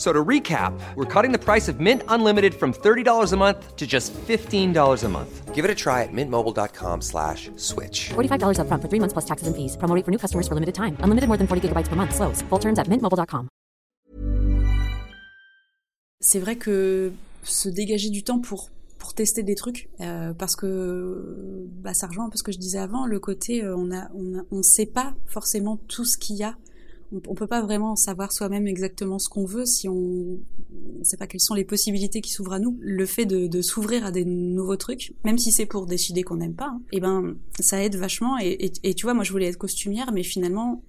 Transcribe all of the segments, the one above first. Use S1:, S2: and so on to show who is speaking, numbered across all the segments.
S1: So to recap, we're cutting the price of Mint Unlimited from $30 a month to just $15 a month. Give it a try at mintmobile.com slash switch.
S2: $45 up front for three months plus taxes and fees. Promo for new customers for limited time. Unlimited more than 40 gigabytes per month. Slows. Full terms at mintmobile.com.
S3: C'est vrai que se dégager du temps pour pour tester des trucs euh, parce que bah, ça rejoint un peu ce que je disais avant le côté euh, on a on a, on sait pas forcément tout ce qu'il y a on, peut pas vraiment savoir soi-même exactement ce qu'on veut si on ne sait pas quelles sont les possibilités qui s'ouvrent à nous. Le fait de, s'ouvrir à des nouveaux trucs, même si c'est pour décider qu'on n'aime pas, hein, et eh ben ça aide vachement. Et, tu vois, moi je voulais être costumière, mais finalement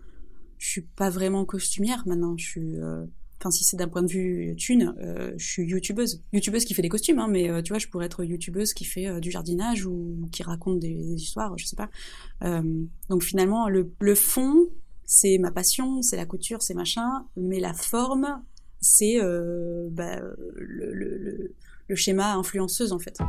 S3: je suis pas vraiment costumière maintenant. Je suis euh, Enfin, si c'est d'un point de vue thune, euh, je suis youtubeuse. Youtubeuse qui fait des costumes, hein, mais euh, tu vois, je pourrais être youtubeuse qui fait du jardinage ou qui raconte des, histoires, je sais pas. donc finalement, le, le fond, c'est ma passion, c'est la couture, c'est machin, mais la forme, c'est euh, bah, le, schéma influenceuse en fait.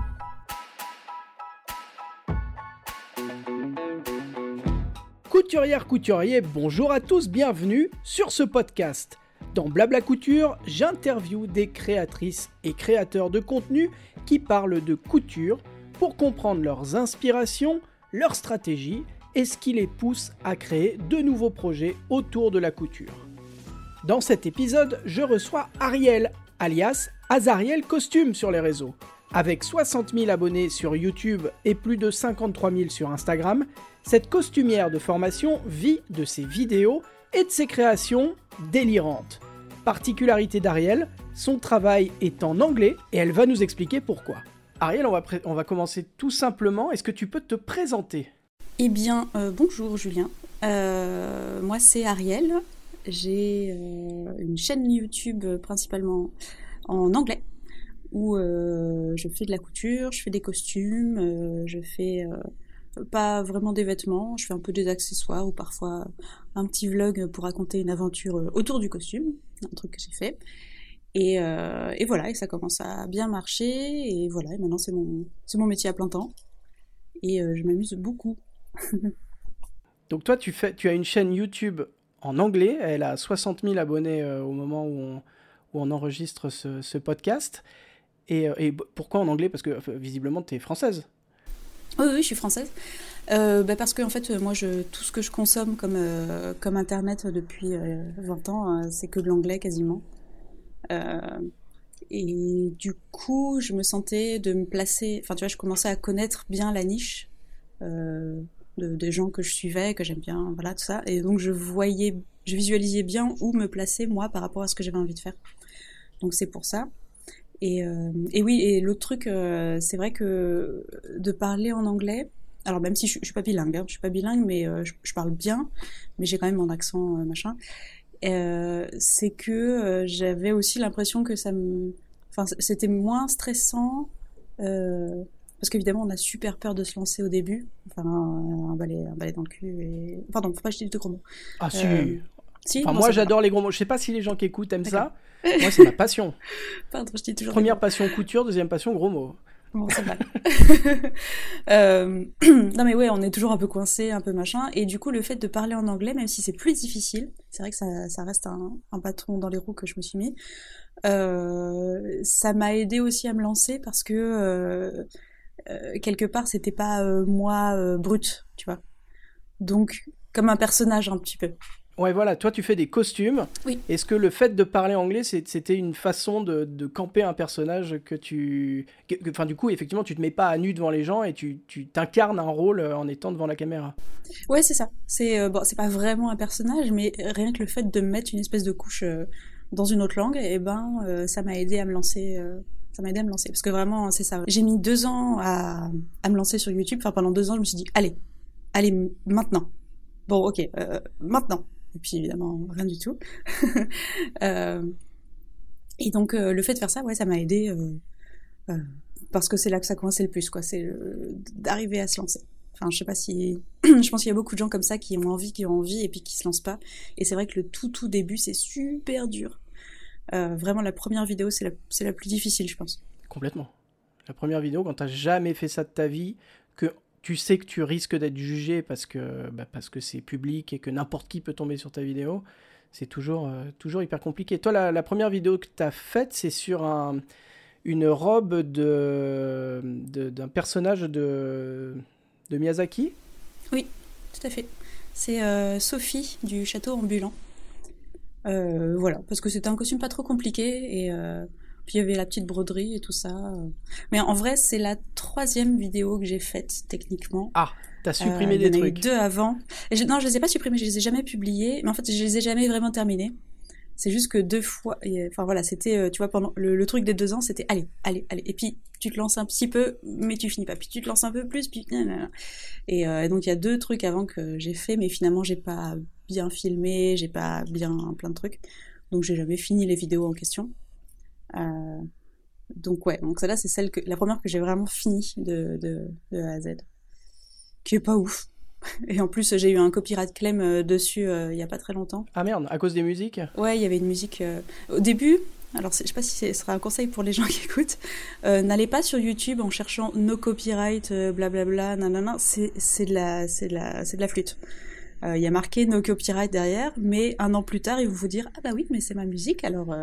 S4: Couturière, couturier, bonjour à tous, bienvenue sur ce podcast. Dans Blabla Couture, j'interviewe des créatrices et créateurs de contenu qui parlent de couture pour comprendre leurs inspirations, leurs stratégies et ce qui les pousse à créer de nouveaux projets autour de la couture. Dans cet épisode, je reçois Ariel, alias Azariel Costume sur les réseaux. Avec 60 000 abonnés sur YouTube et plus de 53 000 sur Instagram, cette costumière de formation vit de ses vidéos et de ses créations délirantes. Particularité d'Ariel, son travail est en anglais et elle va nous expliquer pourquoi. Ariel, on va, on va commencer tout simplement. Est-ce que tu peux te présenter?
S3: Eh bien, euh, bonjour Julien. Euh, moi, c'est Ariel. J'ai euh, une chaîne YouTube principalement en anglais où je fais de la couture, je fais des costumes, je fais pas vraiment des vêtements, je fais un peu des accessoires ou parfois un petit vlog pour raconter une aventure autour du costume, un truc que j'ai fait. Et, voilà, et ça commence à bien marcher, et voilà, et maintenant c'est mon, mon métier à plein temps, et je m'amuse beaucoup.
S4: Donc toi, tu, as une chaîne YouTube en anglais. Elle a 60 000 abonnés euh, au moment où on, enregistre ce, podcast. Et, euh, pourquoi en anglais? Parce que visiblement, tu es française.
S3: Oui, oui, je suis française. Euh, bah parce que fait, moi, tout ce que je consomme comme Internet depuis 20 ans, c'est que de l'anglais quasiment. et du coup, je me sentais de me placer. Enfin, tu vois, je commençais à connaître bien la niche de, des gens que je suivais, que j'aime bien, voilà, tout ça. Et donc je voyais, je visualisais bien où me placer moi par rapport à ce que j'avais envie de faire. Donc c'est pour ça. Et, euh, et oui, et l'autre truc, euh, c'est vrai que de parler en anglais, alors même si je, suis pas bilingue, hein, je suis pas bilingue, mais euh, je, parle bien, mais j'ai quand même mon accent machin. c'est que j'avais aussi l'impression que ça me, enfin c'était moins stressant. Euh, parce qu'évidemment, on a super peur de se lancer au début. Enfin, un, balai, un balai dans le cul. Et... Pardon, faut pas jeter de gros mots.
S4: Ah, si. Euh, si moi, j'adore les gros mots. Je sais pas si les gens qui écoutent aiment ça. moi, c'est ma passion.
S3: Pardon, je dis toujours.
S4: Première passion couture, deuxième passion gros mots.
S3: Bon, c'est mal. euh... non mais ouais, on est toujours un peu coincé, un peu machin. Et du coup, le fait de parler en anglais, même si c'est plus difficile, c'est vrai que ça, ça reste un, un, patron dans les roues que je me suis mis. Euh, ça m'a aidé aussi à me lancer parce que euh, quelque part, c'était pas moi brut, tu vois. Donc, comme un personnage un petit peu.
S4: Ouais, voilà, toi tu fais des costumes.
S3: Oui.
S4: Est-ce que le fait de parler anglais, c'était une façon de, camper un personnage que tu. Enfin, du coup, effectivement, tu te mets pas à nu devant les gens et tu t'incarnes un rôle euh, en étant devant la caméra?
S3: Ouais, c'est ça. C'est euh, bon, c'est pas vraiment un personnage, mais rien que le fait de mettre une espèce de couche euh, dans une autre langue, et eh ben, ça m'a aidé à me lancer. Ça m'a aidé à me lancer. Parce que vraiment, c'est ça. J'ai mis deux ans à, à me lancer sur YouTube. Enfin, pendant deux ans, je me suis dit, allez, allez, maintenant. Bon, ok, maintenant et puis évidemment rien du tout. euh, et donc euh, le fait de faire ça, ouais, ça m'a aidé euh, euh, parce que c'est là que ça coinçait le plus, quoi. C'est d'arriver à se lancer. Enfin, je sais pas si, je pense qu'il y a beaucoup de gens comme ça qui ont envie, qui ont envie et puis qui se lancent pas. Et c'est vrai que le tout tout début, c'est super dur. Vraiment, la première vidéo, c'est la, la plus difficile, je pense.
S4: Complètement. La première vidéo, quand t'as jamais fait ça de ta vie, que tu sais que tu risques d'être jugé parce que bah, parce que c'est public et que n'importe qui peut tomber sur ta vidéo, c'est toujours, euh, toujours hyper compliqué. Toi, la, première vidéo que tu as faite, c'est sur un, une robe de, d'un personnage de, de Miyazaki?
S3: Oui, tout à fait. C'est euh, Sophie du château ambulant. Euh, voilà, parce que c'était un costume pas trop compliqué et puis il y avait la petite broderie et tout ça. Mais en vrai, c'est la troisième vidéo que j'ai faite techniquement.
S4: Ah, t'as supprimé euh, des trucs.
S3: deux avant. Et non, je les ai pas supprimés, je les ai jamais publiés. Mais en fait, je les ai jamais vraiment terminés. C'est juste que deux fois, enfin voilà, c'était, euh, tu vois, pendant le, truc des deux ans, c'était allez, allez, allez. Et puis tu te lances un petit peu, mais tu finis pas. Puis tu te lances un peu plus, puis et, euh, et donc il y a deux trucs avant que j'ai fait, mais finalement j'ai pas bien filmé, j'ai pas bien plein de trucs, donc j'ai jamais fini les vidéos en question. Euh, donc ouais, donc celle-là c'est celle que la première que j'ai vraiment fini de, de, de, A à Z, qui est pas ouf. Et en plus j'ai eu un copyright claim euh, dessus euh, il y a pas très longtemps.
S4: Ah merde, à cause des musiques?
S3: Ouais, il y avait une musique au début. Alors je sais pas si ce sera un conseil pour les gens qui écoutent. N'allez pas sur YouTube en cherchant no copyright, blablabla, nanana. C'est c'est de la c'est de la c'est de la flûte. Il y a marqué no copyright derrière, mais un an plus tard, ils vont vous dire ah bah oui, mais c'est ma musique, alors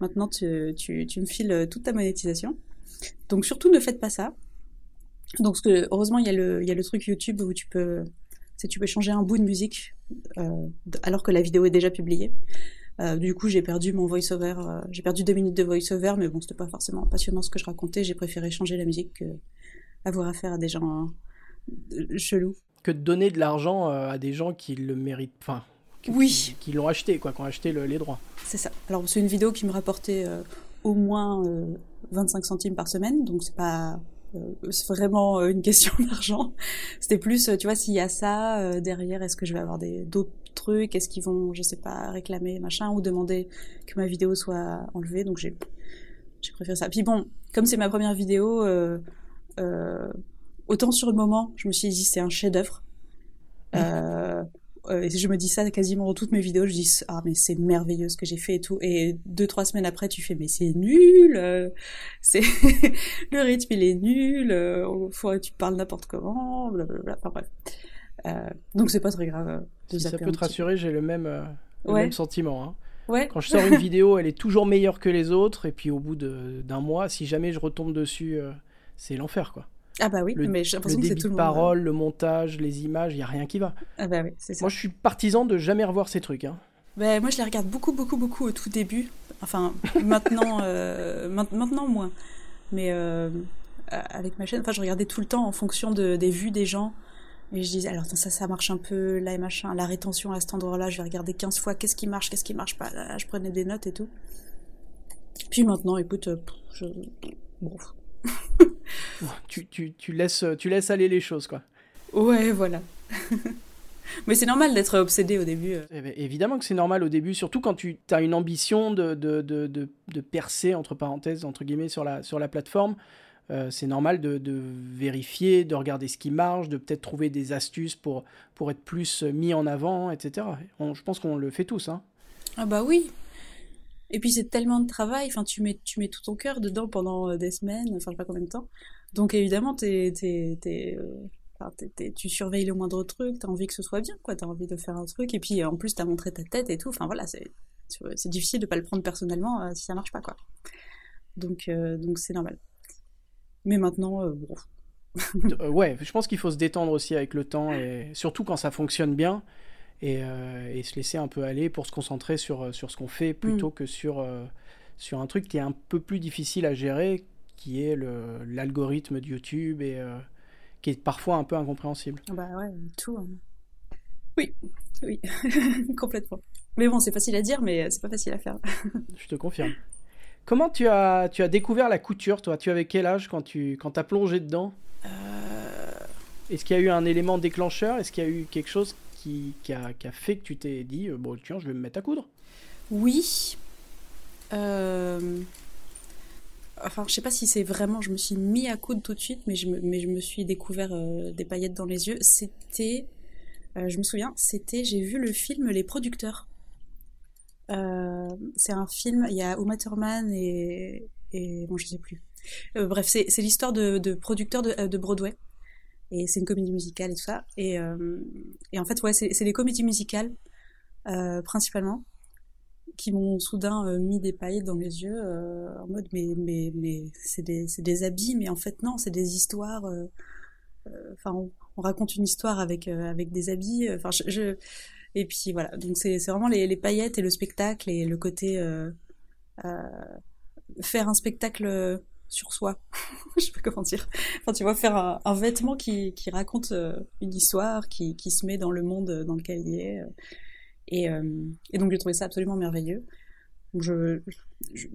S3: Maintenant, tu, tu, tu, me files toute ta monétisation. Donc surtout, ne faites pas ça. Donc heureusement, il y, a le, y a le truc YouTube où tu peux, tu peux changer un bout de musique euh, alors que la vidéo est déjà publiée. Euh, du coup, j'ai perdu mon voice-over. Euh, j'ai perdu deux minutes de voice-over, mais bon, c'était pas forcément passionnant ce que je racontais. J'ai préféré changer la musique que avoir affaire à des gens chelous.
S4: Que de donner de l'argent à des gens qui le méritent. Enfin,
S3: oui.
S4: qui, l'ont acheté, quoi, qui ont acheté les droits.
S3: C'est ça. Alors c'est une vidéo qui me rapportait euh, au moins 25 euh, centimes par semaine, donc c'est pas euh, c'est vraiment une question d'argent. C'était plus, tu vois, s'il y a ça derrière, est-ce que je vais avoir des d'autres trucs, est-ce qu'ils vont, je sais pas, réclamer machin ou demander que ma vidéo soit enlevée. Donc j'ai j'ai préféré ça. Puis bon, comme c'est ma première vidéo, autant sur le moment, je me suis dit c'est un chef-d'œuvre. Euh, euh, je me dis ça quasiment dans toutes mes vidéos, je dis ah mais c'est merveilleux ce que j'ai fait et tout et deux trois semaines après tu fais mais c'est nul, euh, c'est le rythme il est nul, euh, tu parles n'importe comment, blablabla, enfin bref. Donc c'est pas très grave.
S4: si ça peut te rassurer, j'ai le même le même sentiment. Hein.
S3: Ouais.
S4: Quand je sors une vidéo, elle est toujours meilleure que les autres et puis au bout d'un mois, si jamais je retombe dessus, c'est l'enfer quoi.
S3: Ah bah oui, mais j'ai l'impression que c'est tout le
S4: monde. parole, le montage, les images, il y a rien qui va.
S3: Ah bah oui, c'est ça.
S4: Moi, je suis partisan de jamais revoir ces trucs. Hein.
S3: Bah, moi, je les regarde beaucoup, beaucoup, beaucoup au tout début. Enfin, maintenant, euh, maintenant moins. Mais euh, avec ma chaîne, enfin, je regardais tout le temps en fonction de, des vues des gens. Et je disais, alors ça, ça marche un peu, là et machin, la rétention à cet endroit-là, je vais regarder 15 fois, qu'est-ce qui marche, qu'est-ce qui marche pas. Là, je prenais des notes et tout. Puis maintenant, écoute, euh, je... bon,
S4: tu, tu, tu, laisses, tu laisses aller les choses, quoi.
S3: Ouais, voilà. Mais c'est normal d'être obsédé au début. Euh.
S4: Eh ben, évidemment que c'est normal au début, surtout quand tu as une ambition de, de, de, de, percer, entre parenthèses, entre guillemets, sur la, sur la plateforme. Euh, c'est normal de, vérifier, de regarder ce qui marche, de peut-être trouver des astuces pour, pour être plus mis en avant, etc. je pense qu'on le fait tous. Hein.
S3: Ah bah oui, et puis c'est tellement de travail, enfin tu mets tu mets tout ton cœur dedans pendant euh, des semaines, enfin je sais pas combien de temps. Donc évidemment t'es t'es t'es euh, tu surveilles le moindre truc, t'as envie que ce soit bien, quoi. T'as envie de faire un truc, et puis en plus t'as montré ta tête et tout. Enfin voilà, c'est c'est difficile de pas le prendre personnellement euh, si ça marche pas, quoi. Donc donc c'est normal. Mais maintenant, bon.
S4: ouais, je pense qu'il faut se détendre aussi avec le temps, et surtout quand ça fonctionne bien, et, et se laisser un peu aller pour se concentrer sur, sur ce qu'on fait plutôt mm. que sur, sur un truc qui est un peu plus difficile à gérer, qui est l'algorithme de YouTube et qui est parfois un peu incompréhensible.
S3: Bah ouais, tout. Hein. Oui, oui, complètement. Mais bon, c'est facile à dire, mais c'est pas facile à faire.
S4: Je te confirme. Comment tu as, tu as découvert la couture, toi? Tu avais quel âge quand tu quand as plongé dedans? Euh... Est-ce qu'il y a eu un élément déclencheur? Est-ce qu'il y a eu quelque chose qui, a, fait que tu t'es dit, euh, bon, tiens, je vais me mettre à coudre
S3: Oui. Euh... Enfin, je sais pas si c'est vraiment, je me suis mis à coudre tout de suite, mais je me, mais je me suis découvert euh, des paillettes dans les yeux. C'était, je me souviens, c'était, j'ai vu le film Les Producteurs. C'est un film, il y a Uma Thurman et, et bon, je sais plus. bref, c'est, l'histoire de, producteurs de Broadway. Et c'est une comédie musicale et tout ça. Et, et en fait, ouais, c'est, les comédies musicales, principalement qui m'ont soudain euh, mis des paillettes dans les yeux euh, en mode mais mais mais c'est des c'est des habits mais en fait non c'est des histoires euh, enfin on, raconte une histoire avec avec des habits enfin je, et puis voilà donc c'est c'est vraiment les, les paillettes et le spectacle et le côté faire un spectacle sur soi je sais pas comment dire enfin tu vois faire un, vêtement qui qui raconte une histoire qui qui se met dans le monde dans lequel il est et, euh, et donc j'ai trouvé ça absolument merveilleux. Je,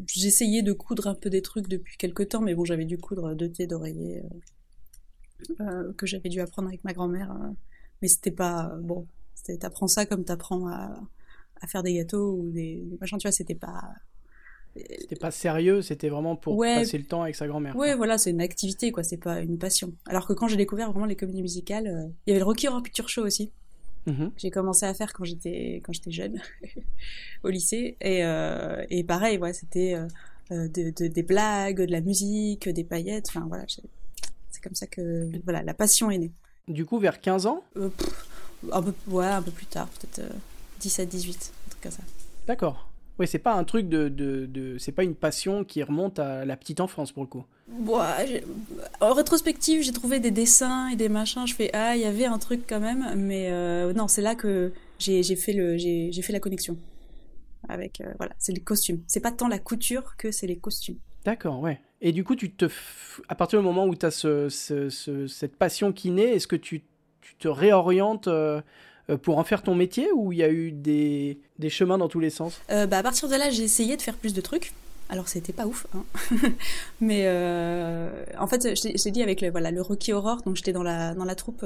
S3: j'essayais de coudre un peu des trucs depuis quelques temps, mais bon, j'avais dû coudre deux thés d'oreiller euh, euh, que j'avais dû apprendre avec ma grand-mère. mais c'était pas bon. T'apprends ça comme t'apprends à, à faire des gâteaux ou des, machins. Tu vois, c'était pas.
S4: C'était pas sérieux, c'était vraiment pour passer le temps avec sa grand-mère.
S3: Ouais, voilà, c'est une activité, quoi, c'est pas une passion. Alors que quand j'ai découvert vraiment les comédies musicales, il y avait le Rocky Horror Picture Show aussi. Mhm. J'ai commencé à faire quand j'étais quand j'étais jeune au lycée et, euh, et pareil ouais c'était euh, euh de, de, des blagues de la musique des paillettes enfin voilà c'est comme ça que voilà la passion est née
S4: du coup vers 15 ans
S3: euh, un peu ouais un peu plus tard peut-être 17 18 un truc comme ça
S4: d'accord oui, c'est pas un truc de, de, de c'est pas une passion qui remonte à la petite enfance pour le coup.
S3: Ouais, en rétrospective, j'ai trouvé des dessins et des machins. Je fais ah, il y avait un truc quand même, mais euh, non, c'est là que j'ai fait le j'ai fait la connexion avec euh, voilà, c'est les costumes. C'est pas tant la couture que c'est les costumes.
S4: D'accord, ouais. Et du coup, tu te à partir du moment où tu as ce, ce, cette passion qui naît, est-ce que tu, tu te réorientes euh, pour en faire ton métier ou il y a eu des, des chemins dans tous les sens?
S3: Euh, bah, À partir de là, j'ai essayé de faire plus de trucs. Alors c'était pas ouf, hein. mais euh, en fait j'ai dit avec le voilà le Rocky Horror, donc j'étais dans la dans la troupe,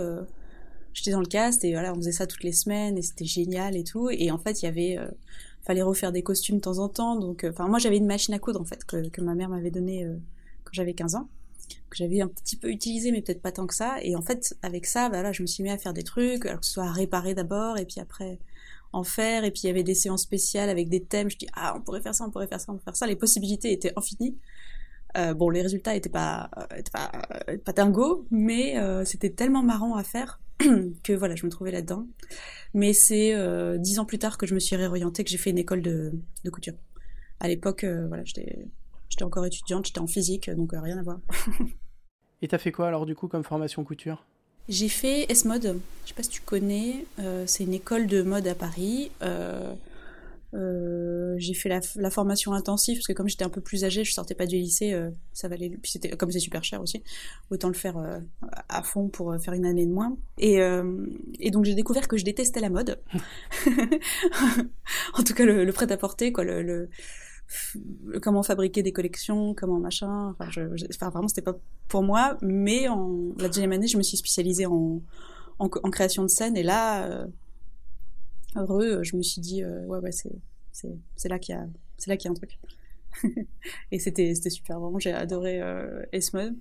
S3: j'étais dans le cast et voilà on faisait ça toutes les semaines et c'était génial et tout. Et en fait il y avait fallait refaire des costumes de temps en temps, donc enfin moi j'avais une machine à coudre en fait que, que ma mère m'avait donnée quand j'avais 15 ans que j'avais un petit peu utilisé, mais peut-être pas tant que ça. Et en fait, avec ça, bah là, je me suis mis à faire des trucs, alors que ce soit à réparer d'abord, et puis après en faire. Et puis il y avait des séances spéciales avec des thèmes. Je dis ah, on pourrait faire ça, on pourrait faire ça, on pourrait faire ça. Les possibilités étaient infinies. Euh, bon, les résultats étaient pas étaient pas, pas dingo, mais euh, c'était tellement marrant à faire que voilà, je me trouvais là-dedans. Mais c'est euh, dix ans plus tard que je me suis réorientée, que j'ai fait une école de, de couture. À l'époque, euh, voilà, j'étais J'étais encore étudiante, j'étais en physique, donc euh, rien à voir.
S4: Et t'as fait quoi alors du coup comme formation couture?
S3: J'ai fait S-Mode, je sais pas si tu connais, euh, c'est une école de mode à Paris. Euh, j'ai fait la, formation intensive parce que comme j'étais un peu plus âgée, je sortais pas du lycée, ça valait. Puis c'était comme c'est super cher aussi, autant le faire à fond pour faire une année de moins. Et, et donc j'ai découvert que je détestais la mode. en tout cas le, le prêt à porter quoi, le, le comment fabriquer des collections, comment machin. Enfin, je, enfin vraiment, c'était pas pour moi. Mais en la deuxième année, je me suis spécialisée en, en, création de scène. Et là, euh, heureux, je me suis dit, euh, ouais, ouais, c'est, c'est, là qu'il y a, c'est là qu'il y un truc. et c'était, c'était super. Vraiment, j'ai adoré euh, Esmod.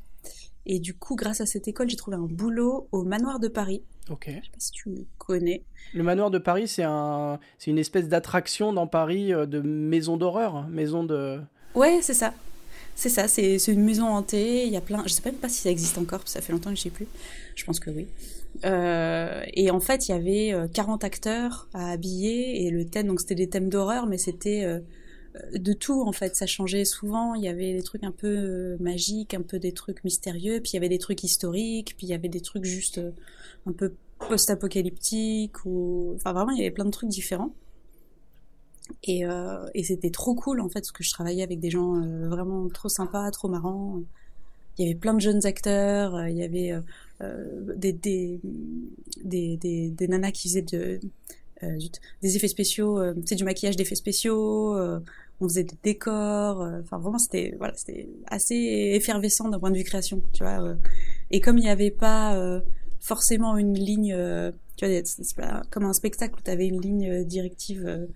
S3: Et du coup, grâce à cette école, j'ai trouvé un boulot au manoir de Paris.
S4: Ok. Je
S3: sais pas si tu connais.
S4: Le manoir de Paris, c'est un, c'est une espèce d'attraction dans Paris euh, de maison d'horreur, hein, maison de.
S3: Ouais, c'est ça. C'est ça, c'est, c'est une maison hantée. Il y a plein. Je sais même pas si ça existe encore, ça fait longtemps que je sais plus. Je pense que oui. Euh, et en fait, il y avait 40 euh, acteurs à habiller et le thème, donc c'était des thèmes d'horreur, mais c'était de tout en fait. Ça changeait souvent. Il y avait des trucs un peu magiques, un peu des trucs mystérieux, puis il y avait des trucs historiques, puis il y avait des trucs juste un peu post-apocalyptiques ou enfin vraiment il y avait plein de trucs différents. Et, et c'était trop cool en fait parce que je travaillais avec des gens vraiment trop sympas, trop marrants. Il y avait plein de jeunes acteurs, il y avait des, des, des, des, des nanas qui faisaient de, euh, des effets spéciaux, euh, c'est du maquillage d'effets spéciaux, euh, on faisait des décors, enfin vraiment c'était voilà c'était assez effervescent d'un point de vue création, tu vois. et comme il n'y avait pas forcément une ligne, tu vois, c'est pas comme un spectacle où tu avais une ligne directive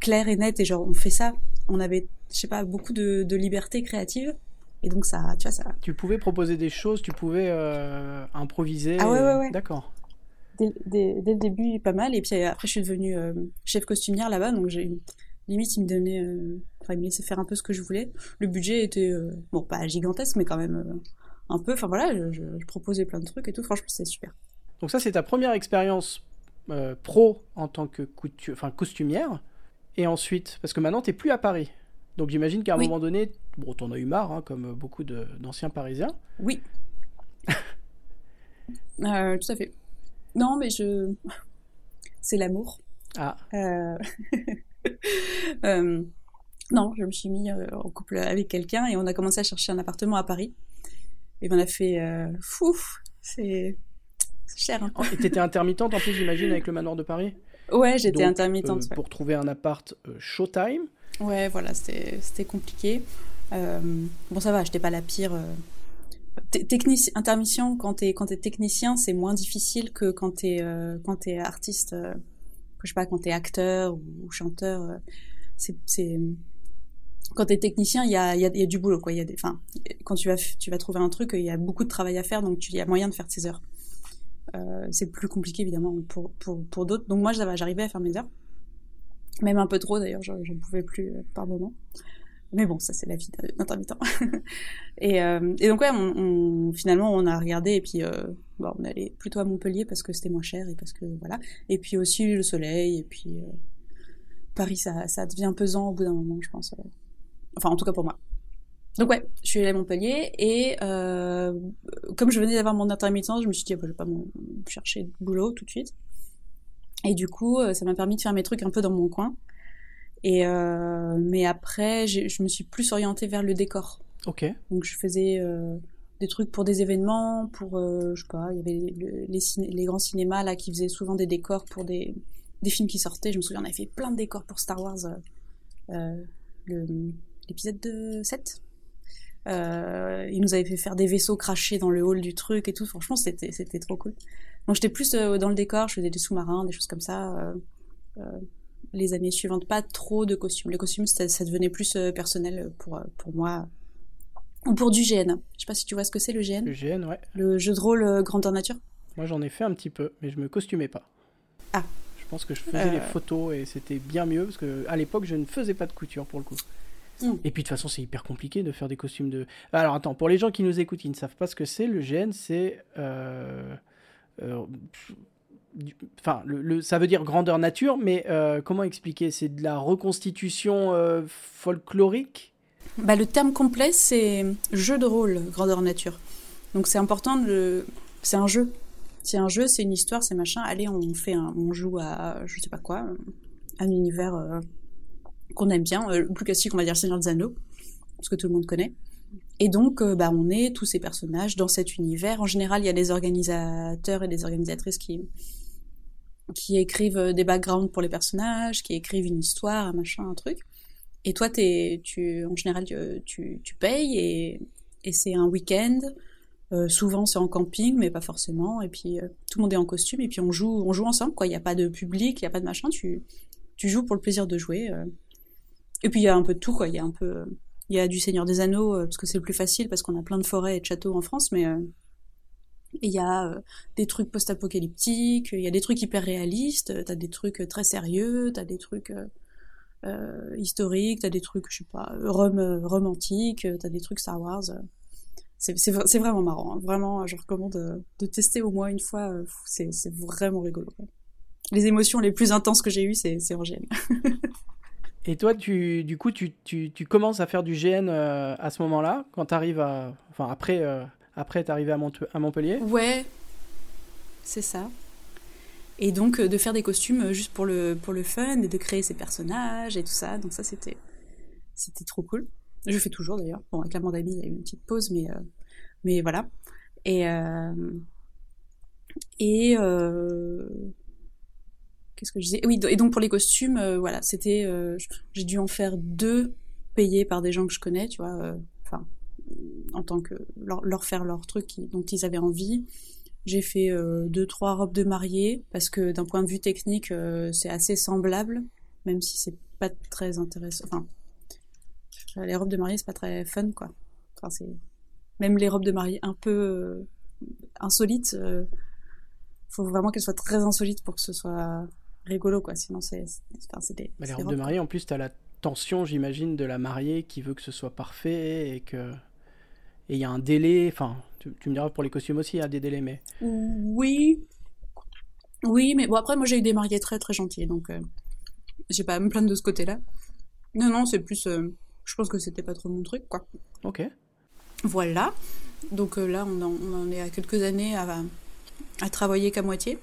S3: claire et nette et genre on fait ça, on avait je sais pas beaucoup de, de liberté créative. Et donc ça, tu vois ça.
S4: Tu pouvais proposer des choses, tu pouvais improviser.
S3: Ah ouais, ouais, ouais.
S4: D'accord
S3: dès, le début pas mal. Et puis après, je suis devenue euh, chef costumière là-bas, donc j'ai limite, il me donnait, euh, enfin, il me laissait faire un peu ce que je voulais. Le budget était, euh, bon, pas gigantesque, mais quand même un peu. Enfin voilà, je, proposais plein de trucs et tout. Franchement, c'était super.
S4: Donc ça, c'est ta première expérience pro en tant que coutu enfin, costumière. Et ensuite, parce que maintenant, tu n'es plus à Paris. Donc j'imagine qu'à un moment donné, bon, t'en as eu marre, hein, comme beaucoup d'anciens Parisiens.
S3: Oui. tout à fait. Non, mais je. C'est l'amour.
S4: Ah.
S3: Euh, euh, non, je me suis mis euh, en couple avec quelqu'un et on a commencé à chercher un appartement à Paris. Et on a fait. Fou C'est cher. Hein.
S4: Et t'étais intermittente en plus, j'imagine, avec le manoir de Paris
S3: Ouais, j'étais intermittente.
S4: Pour trouver un appart Showtime
S3: Ouais, voilà, c'était compliqué. bon, ça va, j'étais pas la pire technicien, intermission, quand t'es quand es technicien, c'est moins difficile que quand t'es euh, quand t'es artiste. Euh, je sais pas, quand t'es acteur ou, chanteur. Euh, c'est c'est quand t'es technicien, il y a, y, y a du boulot quoi. Il y a des, enfin, quand tu vas tu vas trouver un truc, il y a beaucoup de travail à faire, donc il y a moyen de faire tes heures. Euh, c'est plus compliqué évidemment pour pour pour d'autres. Donc moi j'arrivais à faire mes heures, même un peu trop d'ailleurs. Je ne pouvais plus par moment. Mais bon, ça c'est la vie d'intermittent. et, euh, et donc ouais, on, finalement on a regardé et puis euh, bon, on allait plutôt à Montpellier parce que c'était moins cher et parce que voilà. Et puis aussi le soleil et puis euh, Paris ça, ça devient pesant au bout d'un moment, je pense. Enfin en tout cas pour moi. Donc ouais, je suis allée à Montpellier et euh, comme je venais d'avoir mon intermittent, je me suis dit ah, bah, je vais pas chercher de boulot tout de suite. Et du coup, ça m'a permis de faire mes trucs un peu dans mon coin. Et euh, mais après, je me suis plus orientée vers le décor.
S4: Ok.
S3: Donc je faisais euh, des trucs pour des événements, pour euh, je sais pas, il y avait les, les, grands cinémas là qui faisaient souvent des décors pour des, des films qui sortaient. Je me souviens, on avait fait plein de décors pour Star Wars, l'épisode de 7. Euh, ils nous avaient fait faire des vaisseaux crachés dans le hall du truc et tout. Franchement, c'était c'était trop cool. Donc j'étais plus dans le décor, je faisais des sous-marins, des choses comme ça. Euh, les années suivantes, pas trop de costumes. Les costumes, ça, devenait plus euh, personnel pour, euh, pour moi. Ou pour du GN. Je sais pas si tu vois ce que c'est le GN.
S4: Le GN, ouais.
S3: Le jeu de rôle euh, grandeur nature.
S4: Moi, j'en ai fait un petit peu, mais je me costumais pas.
S3: Ah.
S4: Je pense que je faisais les photos et c'était bien mieux parce que à l'époque, je ne faisais pas de couture pour le coup. Hmm. Et puis de toute façon, c'est hyper compliqué de faire des costumes de. Alors attends, pour les gens qui nous écoutent, ils ne savent pas ce que c'est. Le GN, c'est Enfin, ça veut dire grandeur nature, mais euh, comment expliquer? C'est de la reconstitution euh, folklorique?
S3: Bah, Le terme complet, c'est jeu de rôle, grandeur nature. Donc c'est important, de... c'est un jeu. C'est un jeu, c'est une histoire, c'est machin. Allez, on fait on joue à je sais pas quoi, un univers euh, qu'on aime bien. le plus classique, on va dire Seigneur des Anneaux, parce que tout le monde connaît. Et donc, bah, on est tous ces personnages dans cet univers. En général, il y a des organisateurs et des organisatrices qui, qui écrivent euh, des backgrounds pour les personnages, qui écrivent une histoire, un machin, un truc. Et toi, es, tu, en général, tu, tu payes et, et c'est un week-end. Euh, souvent, c'est en camping, mais pas forcément. Et puis, euh, tout le monde est en costume et puis on joue, on joue ensemble. Quoi, il n'y a pas de public, il n'y a pas de machin. Tu, tu joues pour le plaisir de jouer. Et puis, il y a un peu de tout. Quoi, il y a un peu, il y a du Seigneur des Anneaux parce que c'est le plus facile parce qu'on a plein de forêts et de châteaux en France, mais il y a euh, des trucs post-apocalyptiques, il y a des trucs hyper réalistes, t'as des trucs très sérieux, t'as des trucs euh, euh historiques, t'as des trucs, je sais pas, euh, t'as des trucs Star Wars. C'est vraiment marrant, hein. vraiment, je recommande de, tester au moins une fois, c'est vraiment rigolo. Les émotions les plus intenses que j'ai eues, c'est en GM.
S4: Et toi, tu, du coup, tu, tu, commences à faire du GN euh, à ce moment-là, quand tu arrives à. Enfin, après, euh, après tu arrivé à, Mont- à Montpellier
S3: Ouais, c'est ça. Et donc euh, de faire des costumes euh, juste pour le, pour le fun et de créer ses personnages et tout ça. Donc ça, c'était c'était trop cool. Je fais toujours d'ailleurs. Bon, avec la Mandamie, il y a eu une petite pause, mais, euh, mais voilà. Et, et qu'est-ce que je disais? Oui, et donc pour les costumes, voilà, c'était. j'ai dû en faire deux payés par des gens que je connais, tu vois. En tant que leur, leur faire leur truc dont ils avaient envie. J'ai fait euh, deux trois robes de mariée parce que d'un point de vue technique, euh, c'est assez semblable, même si c'est pas très intéressant. Enfin, les robes de mariée, c'est pas très fun, quoi. Enfin, c'est même les robes de mariée un peu euh, insolites. euh, faut vraiment qu'elles soient très insolites pour que ce soit rigolo, quoi. Sinon, c'est enfin, des.
S4: Bah, Les robes de mariée, en plus, tu as la tension, j'imagine, de la mariée qui veut que ce soit parfait et que. Et il y a un délai, enfin, tu, tu me diras pour les costumes aussi, il y a des délais, mais.
S3: Oui. Oui, mais bon, après, moi, j'ai eu des mariés très, très gentils, donc euh, j'ai pas à me plaindre de ce côté-là. Non, non, c'est plus. euh, je pense que c'était pas trop mon truc, quoi.
S4: Ok.
S3: Voilà. Donc euh, là, on en, on en est à quelques années à, à travailler qu'à moitié.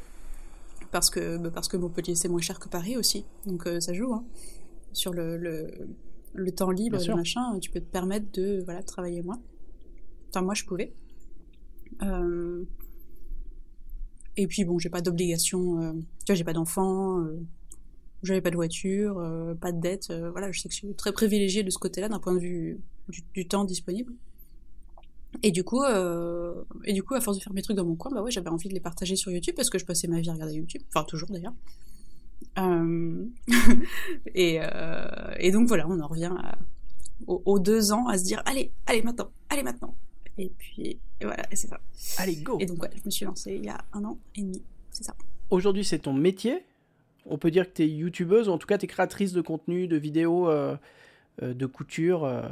S3: Parce que, bah, parce que Montpellier, c'est moins cher que Paris aussi. Donc ça joue, hein. Sur le, le, le temps libre, le machin, tu peux te permettre de voilà, travailler moins. Moi, je pouvais. Euh, Et puis bon, j'ai pas d'obligation, euh, tu vois, j'ai pas d'enfant, euh, j'avais pas de voiture, pas de dette, voilà, je sais que je suis très privilégiée de ce côté-là d'un point de vue du, temps disponible. Et du coup, et du coup, à force de faire mes trucs dans mon coin, bah ouais, j'avais envie de les partager sur YouTube parce que je passais ma vie à regarder YouTube, enfin toujours d'ailleurs. Et, et donc voilà, on en revient aux deux ans à se dire allez, allez maintenant, allez maintenant. Et puis et voilà, et c'est ça.
S4: Allez, go
S3: Et donc ouais, je me suis lancée il y a un an et demi, c'est ça.
S4: Aujourd'hui, c'est ton métier. On peut dire que tu es youtubeuse, ou en tout cas, tu es créatrice de contenu, de vidéos, euh, euh, de couture euh,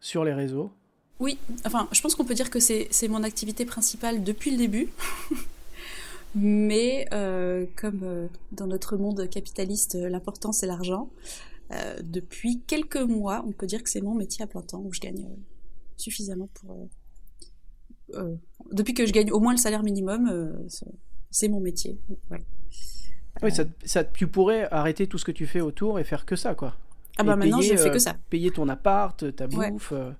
S4: sur les réseaux.
S3: Oui, enfin, je pense qu'on peut dire que c'est c'est mon activité principale depuis le début. Mais euh, comme euh, dans notre monde capitaliste, l'important c'est l'argent, euh, depuis quelques mois, on peut dire que c'est mon métier à plein temps, où je gagne euh, suffisamment pour... euh, euh, depuis que je gagne au moins le salaire minimum, euh, c'est- mon métier. Ouais.
S4: Oui, ça, ça- tu pourrais arrêter tout ce que tu fais autour et faire que ça, quoi.
S3: Ah bah
S4: Et
S3: maintenant
S4: payer,
S3: je fais
S4: euh,
S3: que ça.
S4: Payer ton appart, ta bouffe. euh,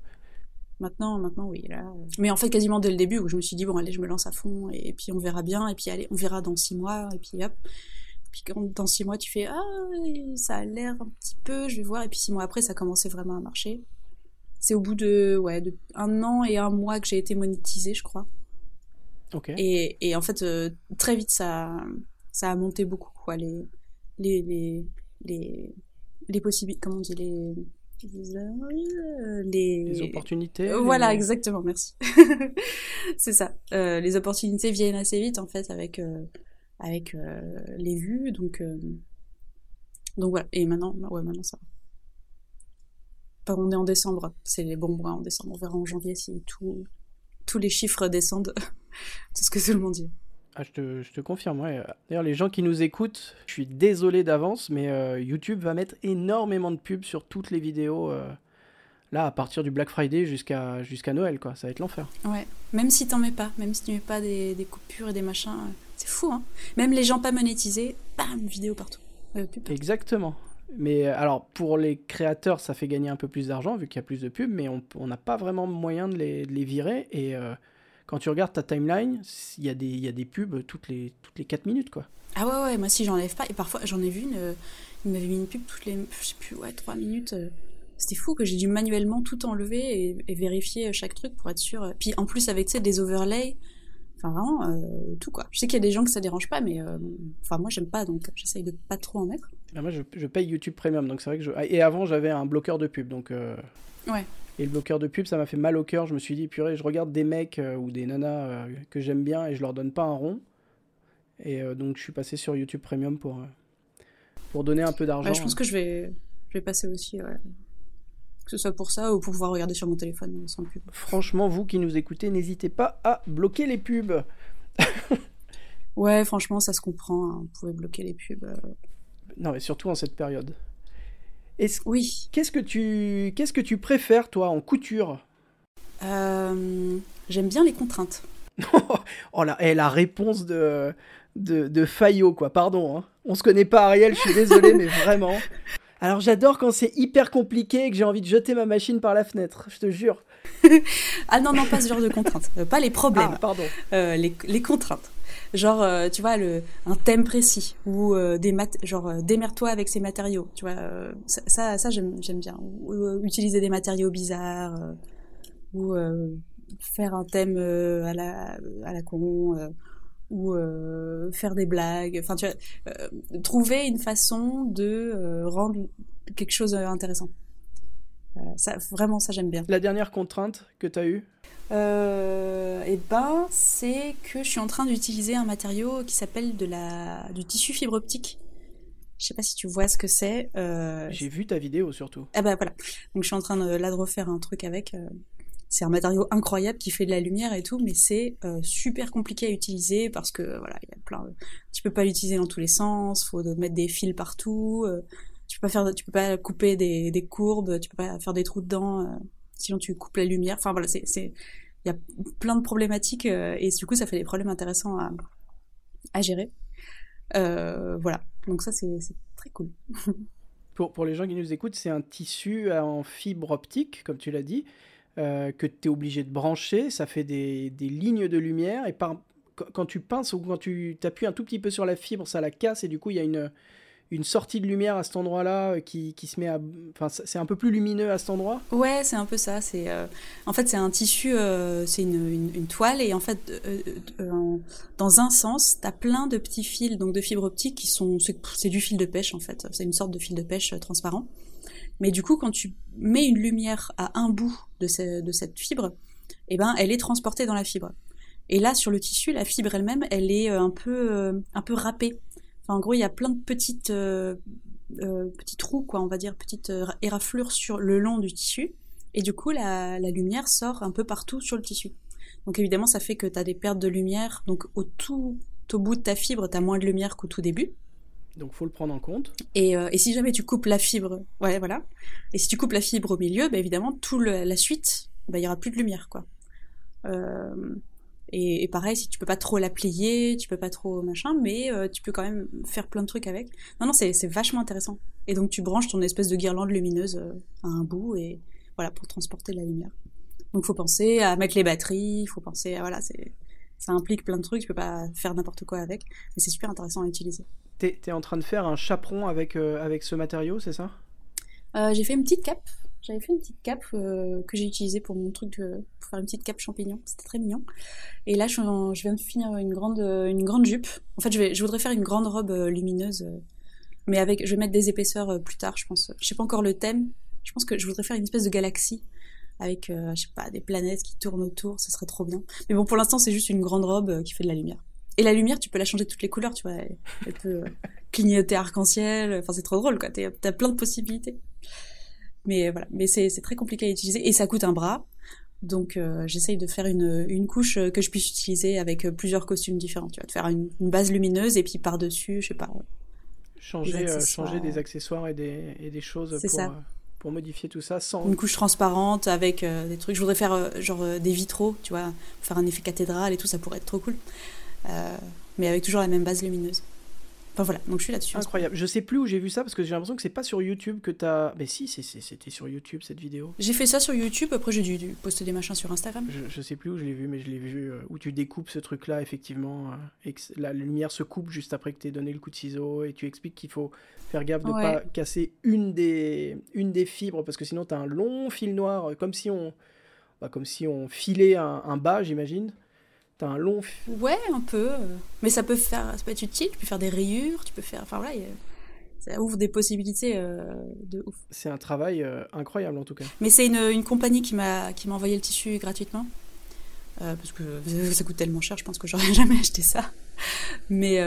S3: Maintenant, maintenant, oui. Là, euh. Mais en fait, quasiment dès le début, où je me suis dit, bon, allez, je me lance à fond, et, puis on verra bien, et puis allez, on verra dans six mois, et puis hop. Puis quand dans six mois, tu fais, ah, ça a l'air un petit peu, je vais voir, et puis six mois après, ça commençait vraiment à marcher. C'est au bout de, ouais, de un an et un mois que j'ai été monétisée, je crois.
S4: Ok.
S3: Et, et en fait, euh, très vite, ça, ça a monté beaucoup, quoi, les, les, les, les, les possibilités, comment on dit, les, les,
S4: Les opportunités.
S3: euh, Voilà, exactement, merci. c'est ça. Euh, les opportunités viennent assez vite en fait avec avec les vues, donc donc voilà. Et maintenant, ouais, maintenant ça. va. Enfin, on est en décembre, c'est les bons mois en décembre. On verra en janvier si tout, tous les chiffres descendent. c'est ce que tout le monde dit.
S4: Ah, je, te, je te confirme, ouais. D'ailleurs, les gens qui nous écoutent, je suis désolé d'avance, mais euh, YouTube va mettre énormément de pubs sur toutes les vidéos. euh, là, à partir du Black Friday jusqu'à jusqu'à Noël, quoi. Ça va être l'enfer.
S3: Ouais. Même si t'en mets pas, même si tu mets pas des, des coupures et des machins, euh, c'est fou, hein. Même les gens pas monétisés, bam, vidéo partout.
S4: Exactement. Mais euh, alors, pour les créateurs, ça fait gagner un peu plus d'argent vu qu'il y a plus de pubs, mais on n'a pas vraiment moyen de les, virer. Et euh, quand tu regardes ta timeline, il y, a des- pubs toutes les, toutes les 4 minutes, quoi.
S3: Ah ouais, ouais, moi si j'enlève pas, et parfois j'en ai vu une, euh, il m'avait mis une pub toutes les, je sais plus, ouais, trois minutes. euh, C'était fou que j'ai dû manuellement tout enlever et, vérifier chaque truc pour être sûr. Puis en plus avec, des overlays, enfin vraiment, tout quoi. Je sais qu'il y a des gens que ça dérange pas, mais enfin moi j'aime pas, donc j'essaye de pas trop en mettre.
S4: Là, moi, je, je paye YouTube Premium, donc c'est vrai que je... ah, Et avant, j'avais un bloqueur de pub, donc... euh,
S3: Ouais.
S4: Et le bloqueur de pub, ça m'a fait mal au cœur. Je me suis dit, purée, je regarde des mecs euh, ou des nanas euh, que j'aime bien et je leur donne pas un rond. Et donc, je suis passé sur YouTube Premium pour, pour donner un peu d'argent.
S3: Ouais, je pense que je vais, je vais passer aussi, ouais. Que ce soit pour ça ou pour pouvoir regarder sur mon téléphone sans pub.
S4: Franchement, vous qui nous écoutez, n'hésitez pas à bloquer les pubs.
S3: Ouais, franchement, ça se comprend. hein. Vous pouvez bloquer les pubs.
S4: Non, mais surtout en cette période.
S3: oui.
S4: Qu'est-ce que tu qu'est-ce que tu préfères toi en couture?
S3: Euh, J'aime bien les contraintes.
S4: oh là, la réponse de de, de Fayot quoi. Pardon. Hein. On se connaît pas Ariel, je suis désolé, mais vraiment. Alors j'adore quand c'est hyper compliqué et que j'ai envie de jeter ma machine par la fenêtre, je te jure.
S3: ah non, non, pas ce genre de contraintes. Euh, pas les problèmes.
S4: Ah, pardon.
S3: Euh, les, les, contraintes. Genre, euh, tu vois, le, un thème précis ou des mat genre démerde-toi avec ces matériaux. Tu vois, ça, ça, j'aime bien. Ou, utiliser des matériaux bizarres ou faire un thème à la à la con ou faire des blagues. Enfin, tu vois, trouver une façon de rendre quelque chose d'intéressant. Ça, vraiment, ça j'aime bien.
S4: La dernière contrainte que tu as eue
S3: eh ben, c'est que je suis en train d'utiliser un matériau qui s'appelle de la du tissu fibre optique. Je sais pas si tu vois ce que c'est.
S4: J'ai vu ta vidéo surtout.
S3: Ah bah voilà. Donc je suis en train de, là de refaire un truc avec c'est un matériau incroyable qui fait de la lumière et tout, mais c'est euh, super compliqué à utiliser parce que voilà, il y a plein. Tu peux pas l'utiliser dans tous les sens, faut mettre des fils partout. Euh, tu peux pas peux pas couper des, courbes, tu peux pas faire des trous dedans, euh, sinon tu coupes la lumière. Enfin voilà, c'est, c'est, il y a plein de problématiques et du coup ça fait des problèmes intéressants à, à gérer. voilà, donc ça c'est, très cool.
S4: pour, pour les gens qui nous écoutent, c'est un tissu en fibre optique, comme tu l'as dit. Euh, que tu es obligé de brancher, ça fait des, des lignes de lumière, et par, quand tu pinces ou quand tu t'appuies un tout petit peu sur la fibre, ça la casse, et du coup il y a une, une sortie de lumière à cet endroit-là euh, qui, qui, se met à... Enfin, c'est un peu plus lumineux à cet endroit
S3: Ouais, c'est un peu ça. C'est, euh, En fait, c'est un tissu, c'est une, une, toile, et en fait, dans un sens, tu as plein de petits fils, donc de fibres optiques, qui sont... C'est du fil de pêche, en fait. C'est une sorte de fil de pêche transparent. Mais du coup, quand tu mets une lumière à un bout de, de cette fibre, eh ben, elle est transportée dans la fibre. Et là, sur le tissu, la fibre elle-même, elle est euh, un peu, euh, un peu râpée. Enfin, en gros, il y a plein de petites, euh, petits trous, quoi, on va dire, petites éraflures sur le long du tissu. Et du coup, la, la lumière sort un peu partout sur le tissu. Donc évidemment, ça fait que tu as des pertes de lumière. Donc au tout au bout de ta fibre, tu as moins de lumière qu'au tout début.
S4: Donc faut le prendre en compte.
S3: Et, euh, et, si jamais tu coupes la fibre, ouais voilà. Et si tu coupes la fibre au milieu, bah, évidemment tout la suite, bah, il y aura plus de lumière quoi. Euh, et, et, pareil, si tu peux pas trop la plier, tu peux pas trop machin, mais euh, tu peux quand même faire plein de trucs avec. Non non, c'est vachement intéressant. Et donc tu branches ton espèce de guirlande lumineuse euh, à un bout et voilà pour transporter la lumière. Donc faut penser à mettre les batteries, il faut penser à voilà, c'est ça implique plein de trucs, tu peux pas faire n'importe quoi avec, mais c'est super intéressant à utiliser.
S4: T'es es en train de faire un chaperon avec, euh, avec ce matériau, c'est ça?
S3: Euh, J'ai fait une petite cape. J'avais fait une petite cape euh, que j'ai utilisée pour mon truc, pour faire une petite cape champignon. C'était très mignon. Et là, je, viens de finir une grande, une grande jupe. En fait, je, voudrais faire une grande robe lumineuse, mais avec, je vais mettre des épaisseurs plus tard, je pense. Je sais pas encore le thème. Je pense que je voudrais faire une espèce de galaxie avec, je sais pas, des planètes qui tournent autour. Ce serait trop bien. Mais bon, pour l'instant, c'est juste une grande robe qui fait de la lumière. Et la lumière, tu peux la changer toutes les couleurs, tu vois. Elle, peut euh, clignoter arc-en-ciel. Enfin, c'est trop drôle, quoi. T'as plein de possibilités. Mais euh, voilà. Mais c'est très compliqué à utiliser. Et ça coûte un bras. Donc, euh, j'essaye de faire une, une couche que je puisse utiliser avec plusieurs costumes différents. Tu vois, de faire une, base lumineuse et puis par-dessus, je sais pas.
S4: Changer, des changer des accessoires et des, et des choses pour, ça. pour modifier tout ça sans.
S3: Une couche transparente avec des trucs. Je voudrais faire genre des vitraux, tu vois, faire un effet cathédrale et tout, ça pourrait être trop cool. Euh, mais avec toujours la même base lumineuse. Enfin voilà, donc je suis là-dessus.
S4: Incroyable. Je sais plus où j'ai vu ça parce que j'ai l'impression que c'est pas sur YouTube que t'as. Mais si, c'était sur YouTube cette vidéo.
S3: J'ai fait ça sur YouTube, après j'ai dû, poster des machins sur Instagram.
S4: Je, je sais plus où je l'ai vu, mais je l'ai vu euh, où tu découpes ce truc-là, effectivement, euh, et que la lumière se coupe juste après que tu donné le coup de ciseau, et tu expliques qu'il faut faire gaffe de ne pas casser une des, une des fibres parce que sinon tu as un long fil noir, comme si on, bah, comme si on filait un, un bas, j'imagine. T'as un long.
S3: Ouais, un peu. Mais ça peut faire, ça peut être utile. Tu peux faire des rayures, tu peux faire. Enfin voilà, ça ouvre des possibilités euh, de ouf.
S4: C'est un travail euh, incroyable en tout cas.
S3: Mais c'est une, une, compagnie qui m'a qui m'a envoyé le tissu gratuitement. Euh, parce que ça coûte tellement cher, je pense que j'aurais jamais acheté ça. Mais,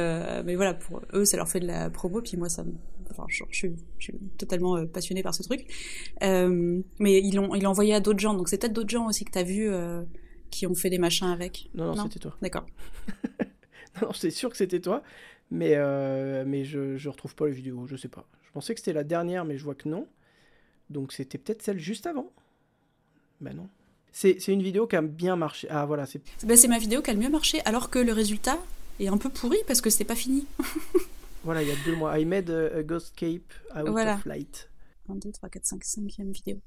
S3: mais voilà, pour eux, ça leur fait de la promo, puis moi, ça enfin, je, je, suis totalement passionnée par ce truc. mais ils l'ont ils l'ont envoyé à d'autres gens, donc c'est peut-être d'autres gens aussi que tu as vu qui ont fait des machins avec
S4: Non, non, c'était toi.
S3: D'accord.
S4: non, c'est sûr que c'était toi, mais, euh, mais je, je retrouve pas la vidéo, je sais pas. Je pensais que c'était la dernière, mais je vois que non. Donc c'était peut-être celle juste avant. Ben non. C'est une vidéo qui a bien marché. Ah voilà, c'est.
S3: Ben, c'est ma vidéo qui a le mieux marché, alors que le résultat est un peu pourri parce que c'était pas fini.
S4: voilà, il y a deux mois. I made a, Ghost Cape out of light.
S3: 1, 2, 3, 4, 5, 5e vidéo.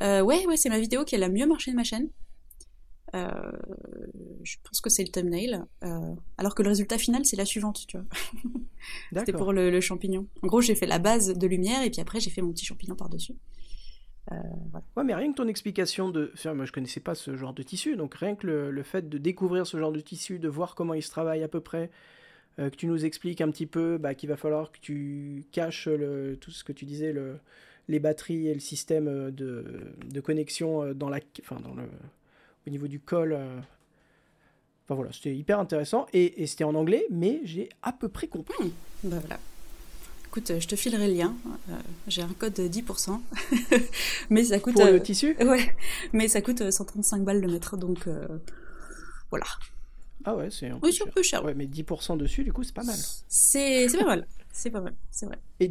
S3: Euh, ouais, ouais, c'est ma vidéo qui a la mieux marché de ma chaîne. Euh, je pense que c'est le thumbnail. Euh, alors que le résultat final, c'est la suivante, tu vois. C'était pour le, champignon. En gros, j'ai fait la base de lumière et puis après, j'ai fait mon petit champignon par-dessus.
S4: Euh, ouais, mais rien que ton explication de. Enfin, moi, je connaissais pas ce genre de tissu, donc rien que le, fait de découvrir ce genre de tissu, de voir comment il se travaille à peu près, que tu nous expliques un petit peu bah, qu'il va falloir que tu caches le, tout ce que tu disais, le, les batteries et le système de, de connexion dans, la, enfin, dans le, au niveau du col. Euh. Enfin voilà, c'était hyper intéressant et, c'était en anglais, mais j'ai à peu près compris.
S3: Bah voilà. Écoute, je te filerai le lien. Euh, j'ai un code de 10%. mais ça coûte.
S4: Pour le euh, tissu?
S3: Ouais. Mais ça coûte 135 balles le mètre, donc voilà.
S4: Ah ouais, c'est
S3: un, oui, un peu cher.
S4: Ouais, mais 10% dessus, du coup, c'est pas mal.
S3: C'est pas mal. C'est pas mal, c'est vrai. Et...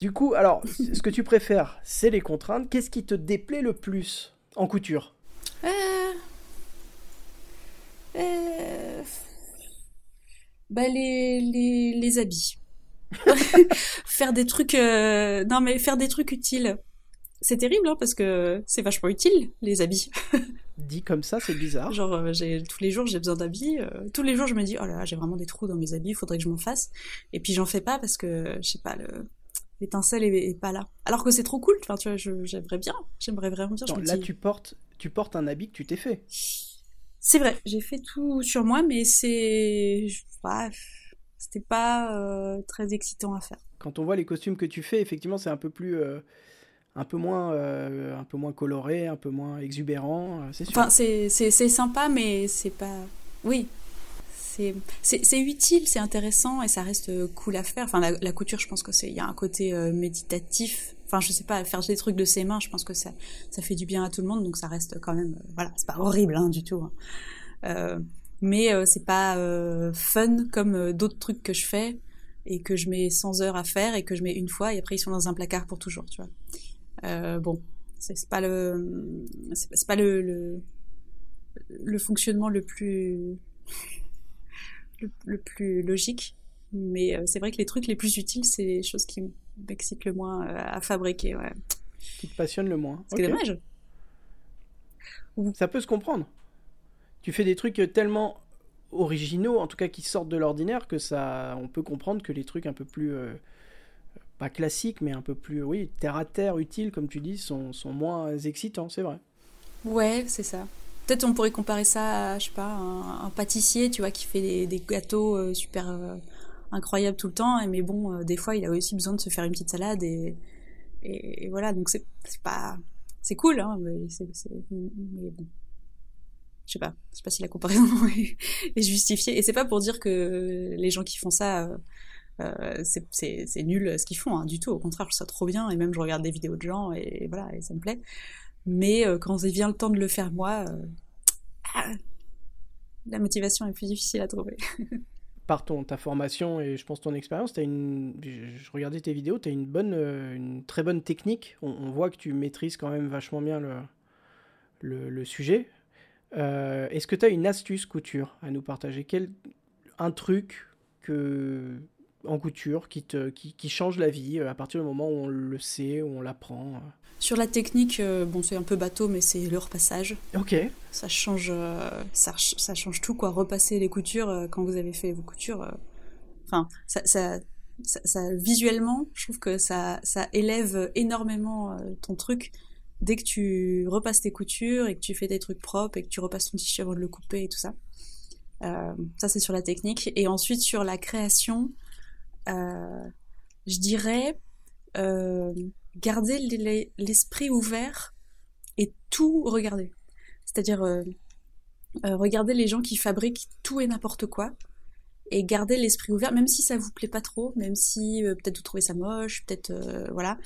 S4: Du coup, alors, ce que tu préfères, c'est les contraintes. Qu'est-ce qui te déplaît le plus en couture? Euh...
S3: Euh... Bah, les, les, les habits. faire des trucs... Euh... Non, mais faire des trucs utiles. C'est terrible, hein, parce que c'est vachement utile, les habits.
S4: Dit comme ça, c'est bizarre.
S3: Genre, j'ai, tous les jours, j'ai besoin d'habits. Tous les jours, je me dis, oh là là, j'ai vraiment des trous dans mes habits, il faudrait que je m'en fasse. Et puis, j'en fais pas parce que, je sais pas, le l'étincelle est, pas là. Alors que c'est trop cool, enfin, tu vois, j'aimerais bien, j'aimerais vraiment bien.
S4: là, tu portes, tu portes un habit que tu t'es fait.
S3: C'est vrai, j'ai fait tout sur moi, mais c'est, c'était pas euh, très excitant à faire.
S4: Quand on voit les costumes que tu fais, effectivement, c'est un peu plus, euh, un peu moins, euh, un peu moins coloré, un peu moins exubérant, c'est sûr.
S3: Enfin, c'est sympa, mais c'est pas, oui, c'est utile, c'est intéressant et ça reste cool à faire. Enfin, la, couture, je pense que c'est il y a un côté euh, méditatif. Enfin, je sais pas, faire des trucs de ses mains, je pense que ça ça fait du bien à tout le monde, donc ça reste quand même, euh, voilà, c'est pas horrible hein, du tout. Hein. Euh, mais c'est pas fun comme d'autres trucs que je fais et que je mets 100 heures à faire et que je mets une fois et après ils sont dans un placard pour toujours, tu vois. bon, c'est pas le c'est pas le, le fonctionnement le plus le, plus logique. Mais euh, c'est vrai que les trucs les plus utiles, c'est les choses qui m'excitent le moins euh, à fabriquer. Ouais.
S4: Qui te passionnent le moins.
S3: C'est dommage.
S4: Ça peut se comprendre. Tu fais des trucs tellement originaux, en tout cas qui sortent de l'ordinaire, que ça, on peut comprendre que les trucs un peu plus, euh, pas classiques, mais un peu plus, oui, terre à terre, utiles, comme tu dis, sont, sont moins excitants, c'est vrai.
S3: Ouais, c'est ça. Peut-être on pourrait comparer ça à, je sais pas, un, pâtissier, tu vois, qui fait des, gâteaux euh, super euh, incroyables tout le temps. Mais bon, euh, des fois, il a aussi besoin de se faire une petite salade et, voilà. Donc c'est pas, c'est cool, hein, mais, bon. Je sais pas, je sais pas si la comparaison est, justifiée. Et c'est pas pour dire que les gens qui font ça, c'est nul ce qu'ils font, hein, du tout. Au contraire, je trouve ça trop bien. Et même, je regarde des vidéos de gens et voilà, et ça me plaît. Mais euh, quand il vient le temps de le faire moi, euh, ah, la motivation est plus difficile à trouver.
S4: Par ton, ta formation et je pense ton expérience, as une, je regardais tes vidéos, tu as une, bonne, euh, une très bonne technique. On, voit que tu maîtrises quand même vachement bien le, le, sujet. Est-ce que tu as une astuce couture à nous partager? Quel, Un truc que, en couture qui, te, qui, qui, change la vie à partir du moment où on le sait, où on l'apprend?
S3: Sur la technique, euh, bon, c'est un peu bateau, mais c'est le repassage.
S4: Ok.
S3: Ça change, euh, ça, ça, change tout, quoi. Repasser les coutures euh, quand vous avez fait vos coutures. Enfin, ça, ça, ça, visuellement, je trouve que ça, ça élève énormément ton truc. Dès que tu repasses tes coutures et que tu fais des trucs propres et que tu repasses ton tissu avant de le couper et tout ça. ça, c'est sur la technique. Et ensuite, sur la création, je dirais garder l'esprit ouvert et tout regarder. C'est-à-dire regarder les gens qui fabriquent tout et n'importe quoi et garder l'esprit ouvert, même si ça vous plaît pas trop, même si peut-être vous trouvez ça moche, peut-être voilà,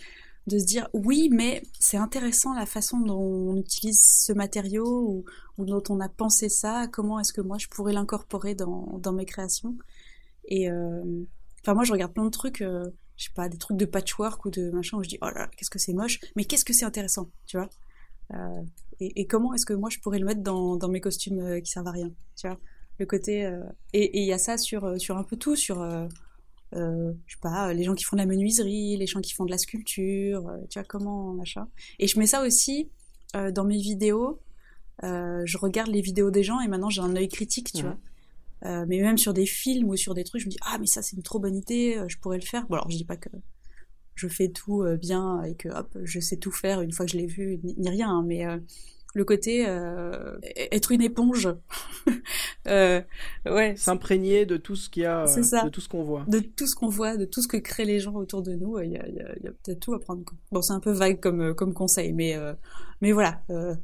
S3: de se dire oui, mais c'est intéressant la façon dont on utilise ce matériau ou, dont on a pensé ça, comment est-ce que moi je pourrais l'incorporer dans, dans, mes créations. Et euh, enfin, moi je regarde plein de trucs, euh, je sais pas, des trucs de patchwork ou de machin où je dis oh là, là qu'est-ce que c'est moche, mais qu'est-ce que c'est intéressant, tu vois? Euh, et, comment est-ce que moi je pourrais le mettre dans, dans mes costumes qui servent à rien, tu vois? Le côté. et il y a ça sur, sur un peu tout, sur euh, je sais pas, les gens qui font de la menuiserie, les gens qui font de la sculpture, euh, tu vois comment machin. Et je mets ça aussi euh, dans mes vidéos. je regarde les vidéos des gens et maintenant j'ai un œil critique, tu vois? Mais même sur des films ou sur des trucs, je me dis ah mais ça c'est une trop bonne idée, je pourrais le faire. Bon alors je dis pas que je fais tout bien et que hop je sais tout faire une fois que je l'ai vu ni, rien, hein, mais le côté euh, être une éponge.
S4: euh, ouais. S'imprégner de tout ce qu'il y a, de tout ce qu'on voit.
S3: De tout ce qu'on voit, de tout ce que créent les gens autour de nous. Il y a, y a, y a peut-être tout à prendre. Bon, c'est un peu vague comme, euh, comme conseil, mais, euh, mais voilà. Euh,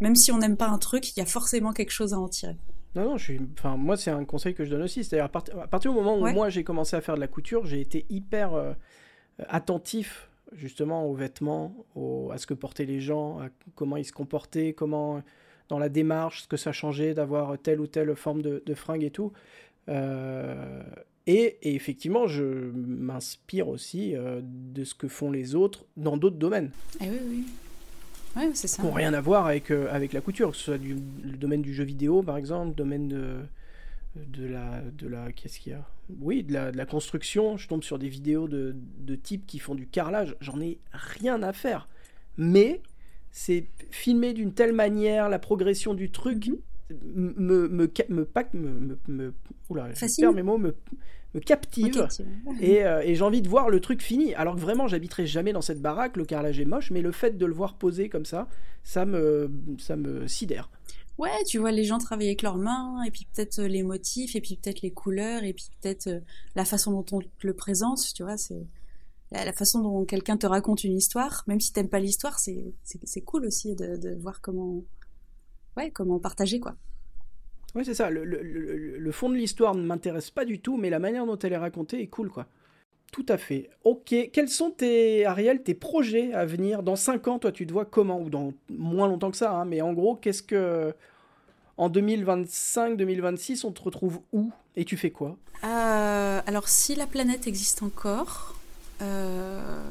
S3: même si on n'aime pas un truc, il y a forcément quelque chose à en tirer.
S4: Non, non, je suis. Enfin, moi, c'est un conseil que je donne aussi. C'est-à-dire, à, partir du moment où moi j'ai commencé à faire de la couture, j'ai été hyper attentif justement aux vêtements, à ce que portaient les gens, à comment ils se comportaient, comment dans la démarche, ce que ça changeait d'avoir telle ou telle forme de, de fringue et tout. Euh, et, effectivement, je m'inspire aussi euh, de ce que font les autres dans d'autres domaines.
S3: Eh oui, oui. Ouais, c'est ça.
S4: Qui n'ont rien à voir avec, euh, avec la couture, que ce soit du, le domaine du jeu vidéo, par exemple, le domaine de, de la, de la qu'est-ce qu'il y a? Oui, de la, de la, construction. Je tombe sur des vidéos de, de types qui font du carrelage. J'en ai rien à faire. Mais c'est filmé d'une telle manière, la progression du truc mhm. me, me, me, me, me, oula, mes mots, me, me captive. Et, euh, et j'ai envie de voir le truc fini. Alors que vraiment, j'habiterai jamais dans cette baraque. Le carrelage est moche, mais le fait de le voir poser comme ça, ça me, ça me sidère
S3: ouais, tu vois les gens travailler avec leurs mains, et puis peut-être euh, les motifs, et puis peut-être les couleurs, et puis peut-être euh, la façon dont on le présente, tu vois, c'est la, façon dont quelqu'un te raconte une histoire, même si t'aimes pas l'histoire, c'est, c'est, cool aussi de, voir comment, ouais, comment partager, quoi.
S4: Oui, c'est ça. Le, le, le, fond de l'histoire ne m'intéresse pas du tout, mais la manière dont elle est racontée est cool, quoi. Tout à fait. Ok. Quels sont tes, Ariel, tes projets à venir Dans 5 ans, toi, tu te vois comment? Ou dans moins longtemps que ça, hein, mais en gros, qu'est-ce que. En 2025, 2026, on te retrouve où? Et tu fais quoi?
S3: Euh, Alors, si la planète existe encore. Euh,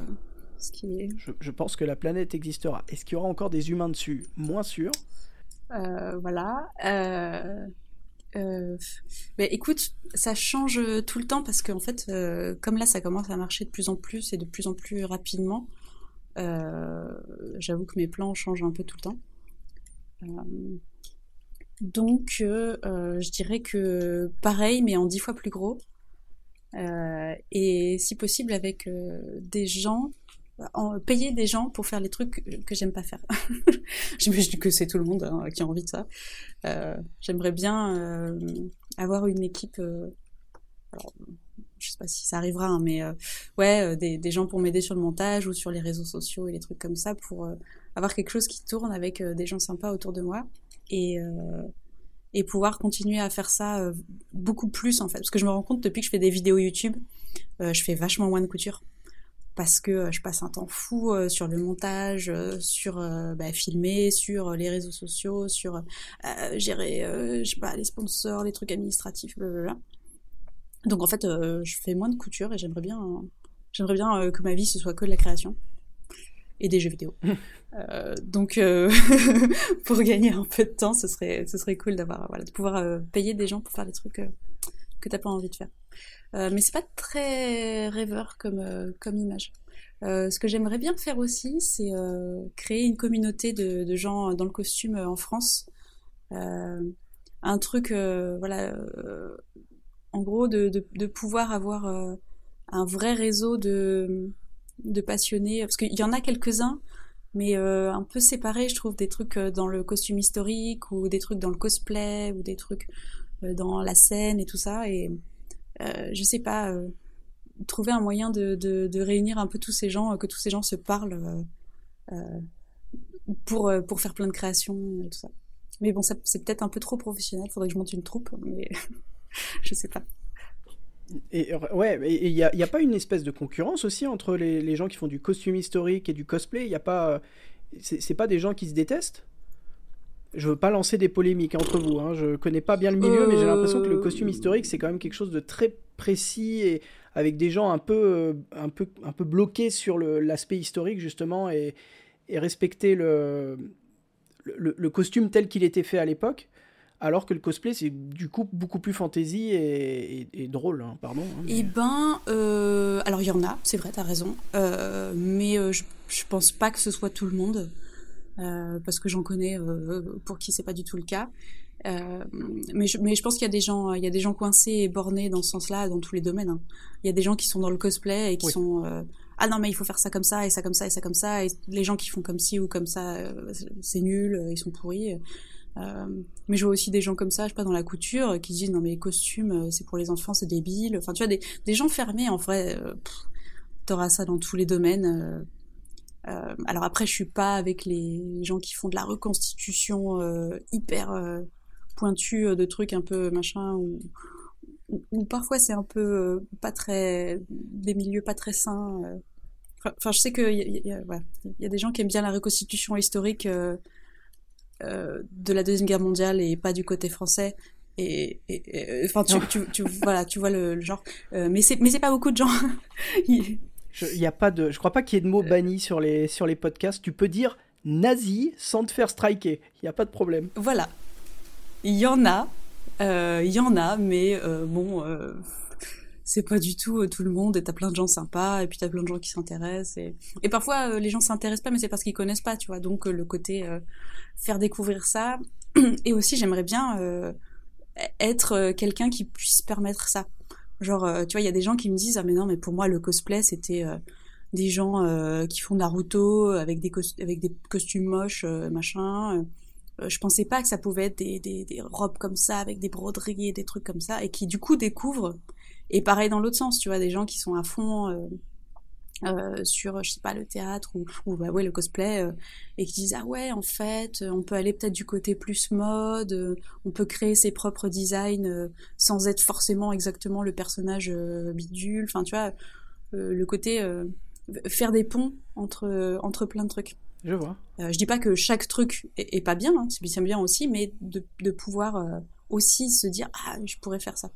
S3: ce qui est...
S4: je, pense que la planète existera. Est-ce qu'il y aura encore des humains dessus? Moins sûr.
S3: Euh, voilà. Euh, bah, écoute, ça change tout le temps parce qu'en fait, euh, comme là, ça commence à marcher de plus en plus et de plus en plus rapidement, euh, j'avoue que mes plans changent un peu tout le temps. donc, je dirais que pareil, mais en dix fois plus gros. et si possible avec des gens payer des gens pour faire les trucs que j'aime pas faire. J'imagine que c'est tout le monde hein, qui a envie de ça. Euh, j'aimerais bien euh, avoir une équipe. Euh, alors, je sais pas si ça arrivera, hein, mais ouais, des, des, gens pour m'aider sur le montage ou sur les réseaux sociaux et les trucs comme ça pour avoir quelque chose qui tourne avec des gens sympas autour de moi et et pouvoir continuer à faire ça beaucoup plus en fait. Parce que je me rends compte depuis que je fais des vidéos YouTube, je fais vachement moins de couture parce que euh, je passe un temps fou euh, sur le montage, euh, sur bah, filmer, sur les réseaux sociaux, sur gérer, je sais pas, les sponsors, les trucs administratifs, blablabla. Donc en fait, je fais moins de couture et j'aimerais bien, j'aimerais bien que ma vie ce soit que de la création et des jeux vidéo. donc pour gagner un peu de temps, ce serait, ce serait cool d'avoir, voilà, de pouvoir payer des gens pour faire des trucs que t'as pas envie de faire. Euh, mais c'est pas très rêveur comme, euh, image. Euh, ce que j'aimerais bien faire aussi, c'est créer une communauté de, gens dans le costume en France. un truc, voilà, en gros, de, pouvoir avoir un vrai réseau de, passionnés, parce qu'il y en a quelques-uns, mais un peu séparés, je trouve, des trucs dans le costume historique, ou des trucs dans le cosplay, ou des trucs dans la scène et tout ça. Je sais pas, euh, trouver un moyen de, de, réunir un peu tous ces gens, que tous ces gens se parlent pour, pour faire plein de créations et tout ça. Mais bon, c'est peut-être un peu trop professionnel, faudrait que je monte une troupe, mais je sais pas.
S4: Et ouais, il n'y a, a, pas une espèce de concurrence aussi entre les, gens qui font du costume historique et du cosplay? Il y a pas, c'est pas des gens qui se détestent? Je veux pas lancer des polémiques entre vous. Hein. Je connais pas bien le milieu, mais j'ai l'impression que le costume euh. historique c'est quand même quelque chose de très précis et avec des gens un peu, euh, un peu, un peu bloqués sur l'aspect historique justement et, et respecter le, le, le, costume tel qu'il était fait à l'époque. Alors que le cosplay, c'est du coup beaucoup plus fantaisie et, et, drôle, hein, pardon. Hein,
S3: Eh ben, euh, alors il y en a, c'est vrai, t'as raison. mais je, je pense pas que ce soit tout le monde. Euh, parce que j'en connais euh, pour qui c'est pas du tout le cas. Euh, mais, je, mais je pense qu'il y a des gens, il y a des gens coincés et bornés dans ce sens-là, dans tous les domaines. Hein. Il y a des gens qui sont dans le cosplay et qui sont ah non mais il faut faire ça comme ça et ça comme ça et ça comme ça et les gens qui font comme ci ou comme ça c'est nul, ils sont pourris. Mais je vois aussi des gens comme ça, je sais pas, dans la couture, qui disent non mais les costumes, c'est pour les enfants, c'est débile. Enfin, tu vois, des, des gens fermés, en vrai, t'auras ça dans tous les domaines. Euh, alors après, je suis pas avec les gens qui font de la reconstitution euh, hyper euh, pointue de trucs un peu machin ou, ou, parfois c'est un peu pas très des milieux pas très sains. Enfin, je sais que il y, y, a des gens qui aiment bien la reconstitution historique de la deuxième guerre mondiale et pas du côté français. Et, enfin, tu, tu, tu, voilà, tu vois le, le genre. mais c'est mais c'est pas beaucoup de gens.
S4: Je, y a pas de, je crois pas qu'il y ait de mots euh. bannis sur les, sur les podcasts. Tu peux dire nazi sans te faire striker. Il n'y a pas de problème.
S3: Voilà. Il y en a. Euh, il y en a, mais euh, bon, c'est pas du tout tout le monde. Et t'as plein de gens sympas, et puis t'as plein de gens qui s'intéressent. Et, et parfois, les gens s'intéressent pas, mais c'est parce qu'ils connaissent pas, tu vois. Donc, le côté faire découvrir ça. Et aussi, j'aimerais bien être quelqu'un qui puisse permettre ça. Genre, euh, tu vois, il y a des gens qui me disent ah mais non, mais pour moi le cosplay c'était euh, des gens euh, qui font Naruto avec des avec des costumes moches, machin. je pensais pas que ça pouvait être des, des, robes comme ça avec des broderies des trucs comme ça et qui du coup découvrent. Et pareil dans l'autre sens, tu vois, des gens qui sont à fond euh, sur je sais pas le théâtre ou, ou bah ouais le cosplay euh, et qui disent ah ouais en fait on peut aller peut-être du côté plus mode euh, on peut créer ses propres designs sans être forcément exactement le personnage bidule. Enfin tu vois le côté faire des ponts entre entre plein de trucs.
S4: Je vois.
S3: Je dis pas que chaque truc est, pas bien hein, c'est bien aussi mais de, de pouvoir aussi se dire ah je pourrais faire ça.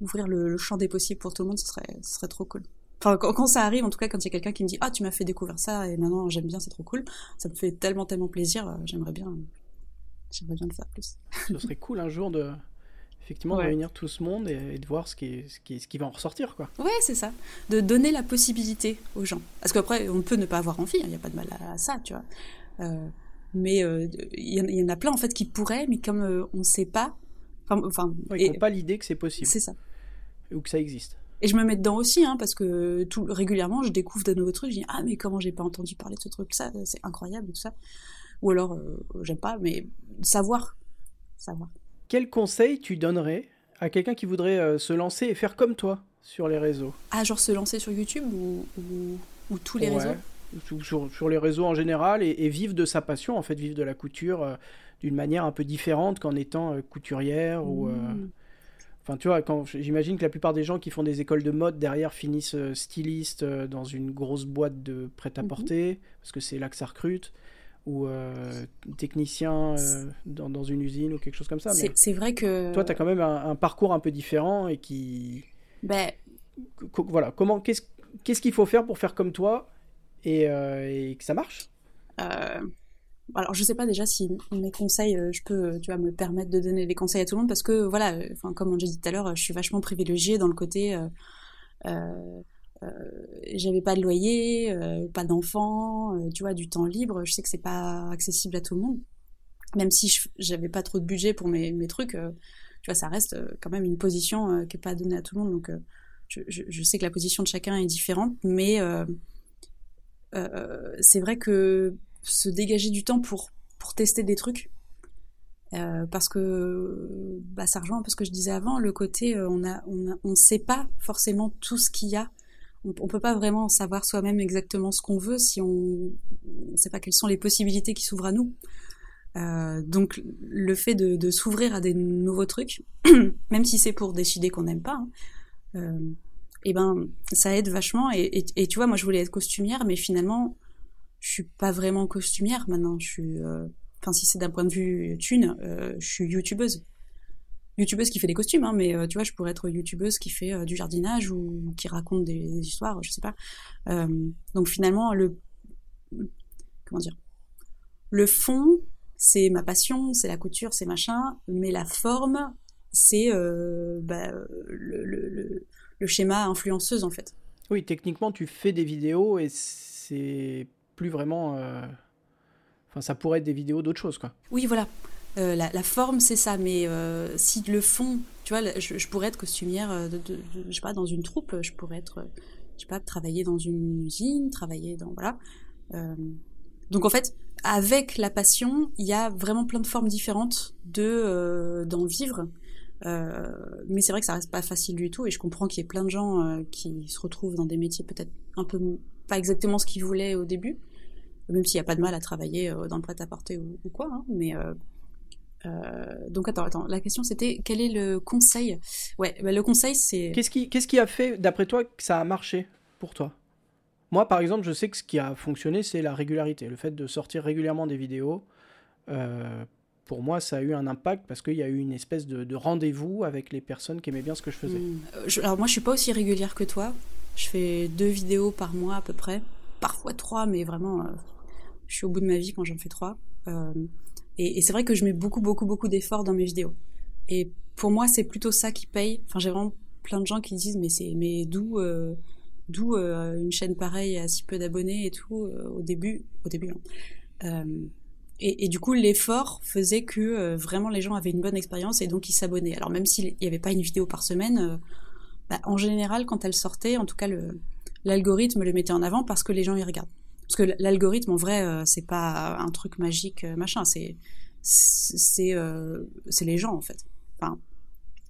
S3: Ouvrir le, le, champ des possibles pour tout le monde ce serait ce serait trop cool Enfin, quand, ça arrive, en tout cas, quand il y a quelqu'un qui me dit Ah, tu m'as fait découvrir ça et maintenant j'aime bien, c'est trop cool, ça me fait tellement, tellement plaisir. Euh, j'aimerais bien, j'aimerais bien le faire plus.
S4: Ce serait cool un jour de, effectivement, de réunir tout ce monde et, de voir ce qui, ce, qui, ce qui va en ressortir, quoi.
S3: Ouais, c'est ça. De donner la possibilité aux gens. Parce qu'après, on peut ne pas avoir envie, il n'y a pas de mal à, ça, tu vois. Euh, mais euh, il y, en a plein, en fait, qui pourraient, mais comme on ne sait pas.
S4: Enfin, ils n'ont pas l'idée que c'est possible.
S3: C'est ça.
S4: Ou que ça existe.
S3: Et je me mets dedans aussi, hein, parce que tout, régulièrement, je découvre de nouveaux trucs. Je dis ah mais comment j'ai pas entendu parler de ce truc? Ça, c'est incroyable tout ça. Ou alors euh, j'aime pas, mais savoir, savoir.
S4: Quel conseil tu donnerais à quelqu'un qui voudrait euh, se lancer et faire comme toi sur les réseaux?
S3: Ah genre se lancer sur YouTube ou, ou, tous les réseaux?
S4: Sur, sur, les réseaux en général et, vivre de sa passion en fait, vivre de la couture euh, d'une manière un peu différente qu'en étant couturière ou mmh. Enfin, tu vois, quand j'imagine que la plupart des gens qui font des écoles de mode derrière finissent euh, stylistes euh, dans une grosse boîte de prêt-à-porter, mhm. parce que c'est là que ça recrute, ou euh, technicien dans, dans, une usine ou quelque chose comme ça.
S3: C'est vrai que.
S4: Toi, tu as quand même un, parcours un peu différent et qui.
S3: Ben.
S4: Voilà, comment, qu'est-ce qu'il faut faire pour faire comme toi et, et que ça marche?
S3: Alors je sais pas déjà si mes conseils, euh, je peux, tu vois, me permettre de donner des conseils à tout le monde parce que voilà, euh, enfin comme l'a dit tout à l'heure, je suis vachement privilégiée dans le côté, euh, euh, j'avais pas de loyer, pas d'enfants, tu vois, du temps libre. Je sais que c'est pas accessible à tout le monde, même si j'avais pas trop de budget pour mes, mes trucs. tu vois, ça reste quand même une position qui est pas donnée à tout le monde. Donc je, je, je, sais que la position de chacun est différente, mais c'est vrai que se dégager du temps pour, pour tester des trucs. Euh, parce que bah, ça rejoint un peu ce que je disais avant, le côté euh, on a on sait pas forcément tout ce qu'il y a. On, on peut pas vraiment savoir soi-même exactement ce qu'on veut si on ne sait pas quelles sont les possibilités qui s'ouvrent à nous. Euh, donc le fait de, s'ouvrir à des nouveaux trucs, même si c'est pour décider qu'on n'aime pas, hein, et ben ça aide vachement. Et, et, et, tu vois, moi je voulais être costumière, mais finalement je suis pas vraiment costumière maintenant. Je suis euh, enfin si c'est d'un point de vue thune, euh, je suis youtubeuse. Youtubeuse qui fait des costumes, hein, mais euh, tu vois, je pourrais être youtubeuse qui fait du jardinage ou qui raconte des, des histoires, je sais pas. donc finalement, le comment dire, le fond, c'est ma passion, c'est la couture, c'est machin, mais la forme, c'est bah, le, le, le schéma influenceuse en fait.
S4: Oui, techniquement, tu fais des vidéos et c'est plus vraiment. Euh... Enfin, ça pourrait être des vidéos d'autres choses, quoi.
S3: Oui, voilà. Euh, la, forme, c'est ça, mais euh, si le fond, tu vois, je, pourrais être costumière, de, de, je sais pas, dans une troupe, je pourrais être, je sais pas, travailler dans une usine, travailler dans, voilà. Donc en fait, avec la passion, il y a vraiment plein de formes différentes de d'en vivre. Mais c'est vrai que ça reste pas facile du tout, et je comprends qu'il y ait plein de gens qui se retrouvent dans des métiers peut-être un peu pas exactement ce qu'ils voulaient au début, même s'il n'y a pas de mal à travailler dans le prêt-à-porter ou, ou, quoi, hein, mais euh, euh, donc attends, attends, la question c'était quel est le conseil? Ouais, bah, le conseil c'est.
S4: Qu'est-ce qui, a fait, d'après toi, que ça a marché pour toi? Moi, par exemple, je sais que ce qui a fonctionné, c'est la régularité, le fait de sortir régulièrement des vidéos. Euh, pour moi, ça a eu un impact parce qu'il y a eu une espèce de, de rendez-vous avec les personnes qui aimaient bien ce que je faisais.
S3: Mmh. Je, alors moi, je suis pas aussi régulière que toi. Je fais deux vidéos par mois à peu près, parfois trois, mais vraiment, euh, je suis au bout de ma vie quand j'en fais trois. Euh, et, c'est vrai que je mets beaucoup, beaucoup, beaucoup d'efforts dans mes vidéos. Et pour moi, c'est plutôt ça qui paye. Enfin, j'ai vraiment plein de gens qui disent, mais c'est, mais d'où, euh, d'où euh, une chaîne pareille à si peu d'abonnés et tout euh, au début, au début. Hein. Et, du coup, l'effort faisait que vraiment les gens avaient une bonne expérience et donc ils s'abonnaient. Alors même s'il n'y avait pas une vidéo par semaine bah, en général, quand elle sortait, en tout cas, l'algorithme le, mettait en avant parce que les gens y regardent. Parce que l'algorithme, en vrai, euh, c'est pas un truc magique, euh, machin. C'est c'est euh, les gens en fait.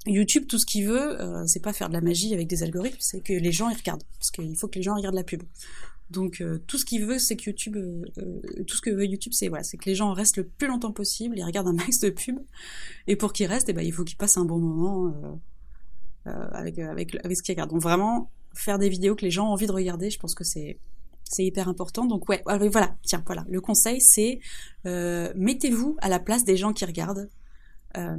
S3: YouTube, tout ce qu'il veut, euh, c'est pas faire de la magie avec des algorithmes, c'est que les gens y regardent. Parce qu'il faut que les gens regardent la pub. Donc euh, tout ce qu'il veut, c'est que YouTube, euh, tout ce que veut YouTube, c'est voilà, c'est que les gens restent le plus longtemps possible, ils regardent un max de pub, et pour qu'ils restent, eh ben, il faut qu'ils passent un bon moment euh, avec, avec, avec ce qu'ils regardent. Donc vraiment, faire des vidéos que les gens ont envie de regarder, je pense que c'est c'est hyper important. Donc ouais, voilà, tiens, voilà. Le conseil, c'est euh, mettez-vous à la place des gens qui regardent. Euh,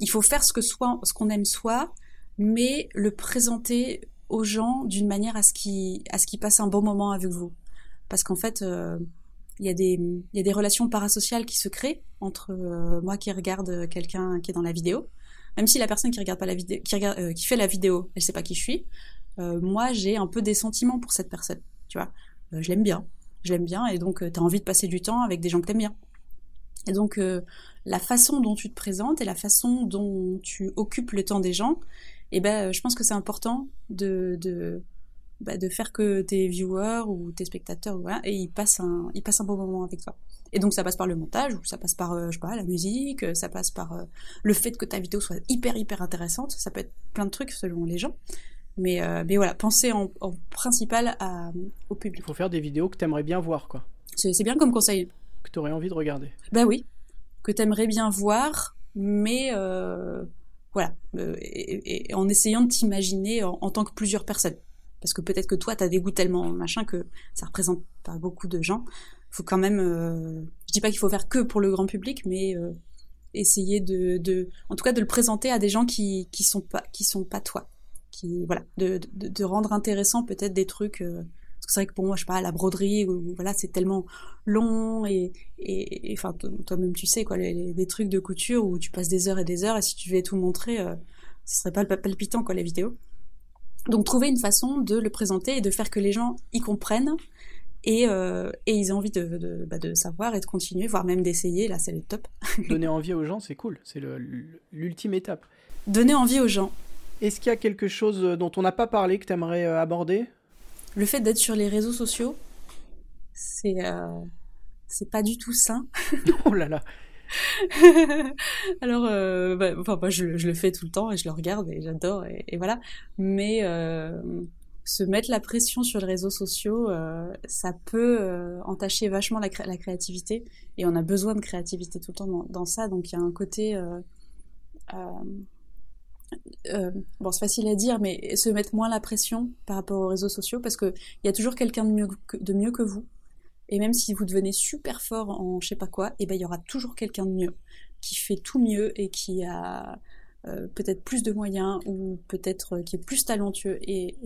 S3: il faut faire ce que soit, ce qu'on aime soi, mais le présenter aux gens d'une manière à ce qu'ils à passent un bon moment avec vous. Parce qu'en fait, euh, il y a des y a des relations parasociales qui se créent entre euh, moi qui regarde quelqu'un qui est dans la vidéo, même si la personne qui regarde pas la vidéo, qui euh, qui fait la vidéo, elle sait pas qui je suis. moi, j'ai un peu des sentiments pour cette personne, tu vois je l'aime bien, je l'aime bien, et donc tu as envie de passer du temps avec des gens que t'aimes bien. Et donc la façon dont tu te présentes et la façon dont tu occupes le temps des gens, eh ben je pense que c'est important de, de bah, de faire que tes viewers ou tes spectateurs voilà, et ils passent un ils passent un bon moment avec toi. Et donc ça passe par le montage ou ça passe par euh, je sais pas la musique, ça passe par euh, le fait que ta vidéo soit hyper hyper intéressante, ça peut être plein de trucs selon les gens. Mais, euh, mais voilà, penser en, en principal à, au public.
S4: Il faut faire des vidéos que tu aimerais bien voir, quoi.
S3: C'est bien comme conseil.
S4: Que tu aurais envie de regarder.
S3: Bah oui, que tu aimerais bien voir, mais euh, voilà, euh, et, et, en essayant de t'imaginer en, en, tant que plusieurs personnes. Parce que peut-être que toi, tu as des goûts tellement machin que ça représente pas beaucoup de gens. faut quand même... Euh, je dis pas qu'il faut faire que pour le grand public, mais euh, essayer de, de... En tout cas, de le présenter à des gens qui, qui, sont, pas, qui sont pas toi qui voilà de, de, de rendre intéressant peut-être des trucs euh, que c'est vrai que pour moi je sais pas la broderie ou, voilà c'est tellement long et et enfin toi-même tu sais quoi les, trucs de couture où tu passes des heures et des heures et si tu devais tout montrer euh, ce serait pas palpitant quoi les vidéos donc trouver une façon de le présenter et de faire que les gens y comprennent et, euh, et ils ont envie de, de, bah, de savoir et de continuer, voire même d'essayer, là c'est le top.
S4: Donner envie aux gens, c'est cool, c'est l'ultime étape.
S3: Donner envie aux gens,
S4: est-ce qu'il y a quelque chose dont on n'a pas parlé que tu aimerais aborder?
S3: Le fait d'être sur les réseaux sociaux, c'est euh, c'est pas du tout sain.
S4: oh là là.
S3: Alors, euh, bah, enfin, moi, je, je, le fais tout le temps et je le regarde et j'adore et, et, voilà. Mais euh, se mettre la pression sur les réseaux sociaux, euh, ça peut euh, entacher vachement la, la, créativité et on a besoin de créativité tout le temps dans, dans ça. Donc, il y a un côté euh, bon, c'est facile à dire, mais se mettre moins la pression par rapport aux réseaux sociaux parce qu'il y a toujours quelqu'un de mieux, que, vous. Et même si vous devenez super fort en je sais pas quoi, et eh ben il y aura toujours quelqu'un de mieux qui fait tout mieux et qui a euh, peut-être plus de moyens ou peut-être euh, qui est plus talentueux. Et,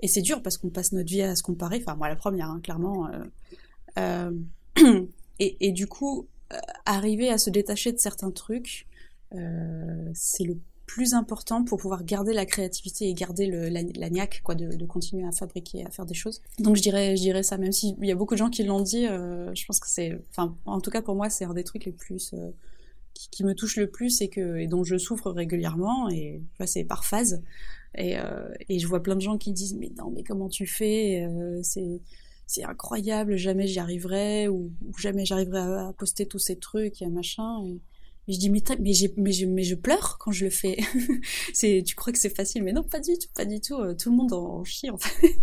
S3: et, c'est dur parce qu'on passe notre vie à se comparer. Enfin, moi la première, hein, clairement. Et, et, du coup, arriver à se détacher de certains trucs, c'est le plus important pour pouvoir garder la créativité et garder le, la, la niaque, quoi, de, de, continuer à fabriquer, à faire des choses. Donc je dirais, je dirais ça, même s'il y a beaucoup de gens qui l'ont dit, euh, je pense que c'est, enfin, en tout cas pour moi, c'est un des trucs les plus, euh, qui, qui, me touche le plus et que, et dont je souffre régulièrement, et c'est par phase. Et, euh, et je vois plein de gens qui disent, mais non, mais comment tu fais, euh, c'est, c'est incroyable, jamais j'y arriverai, ou, ou jamais j'arriverai à, à, poster tous ces trucs et machin. Et, je dis mais, mais, mais, je, mais je pleure quand je le fais. c'est tu crois que c'est facile mais non pas du tout pas du tout. Euh, tout le monde en chie en fait.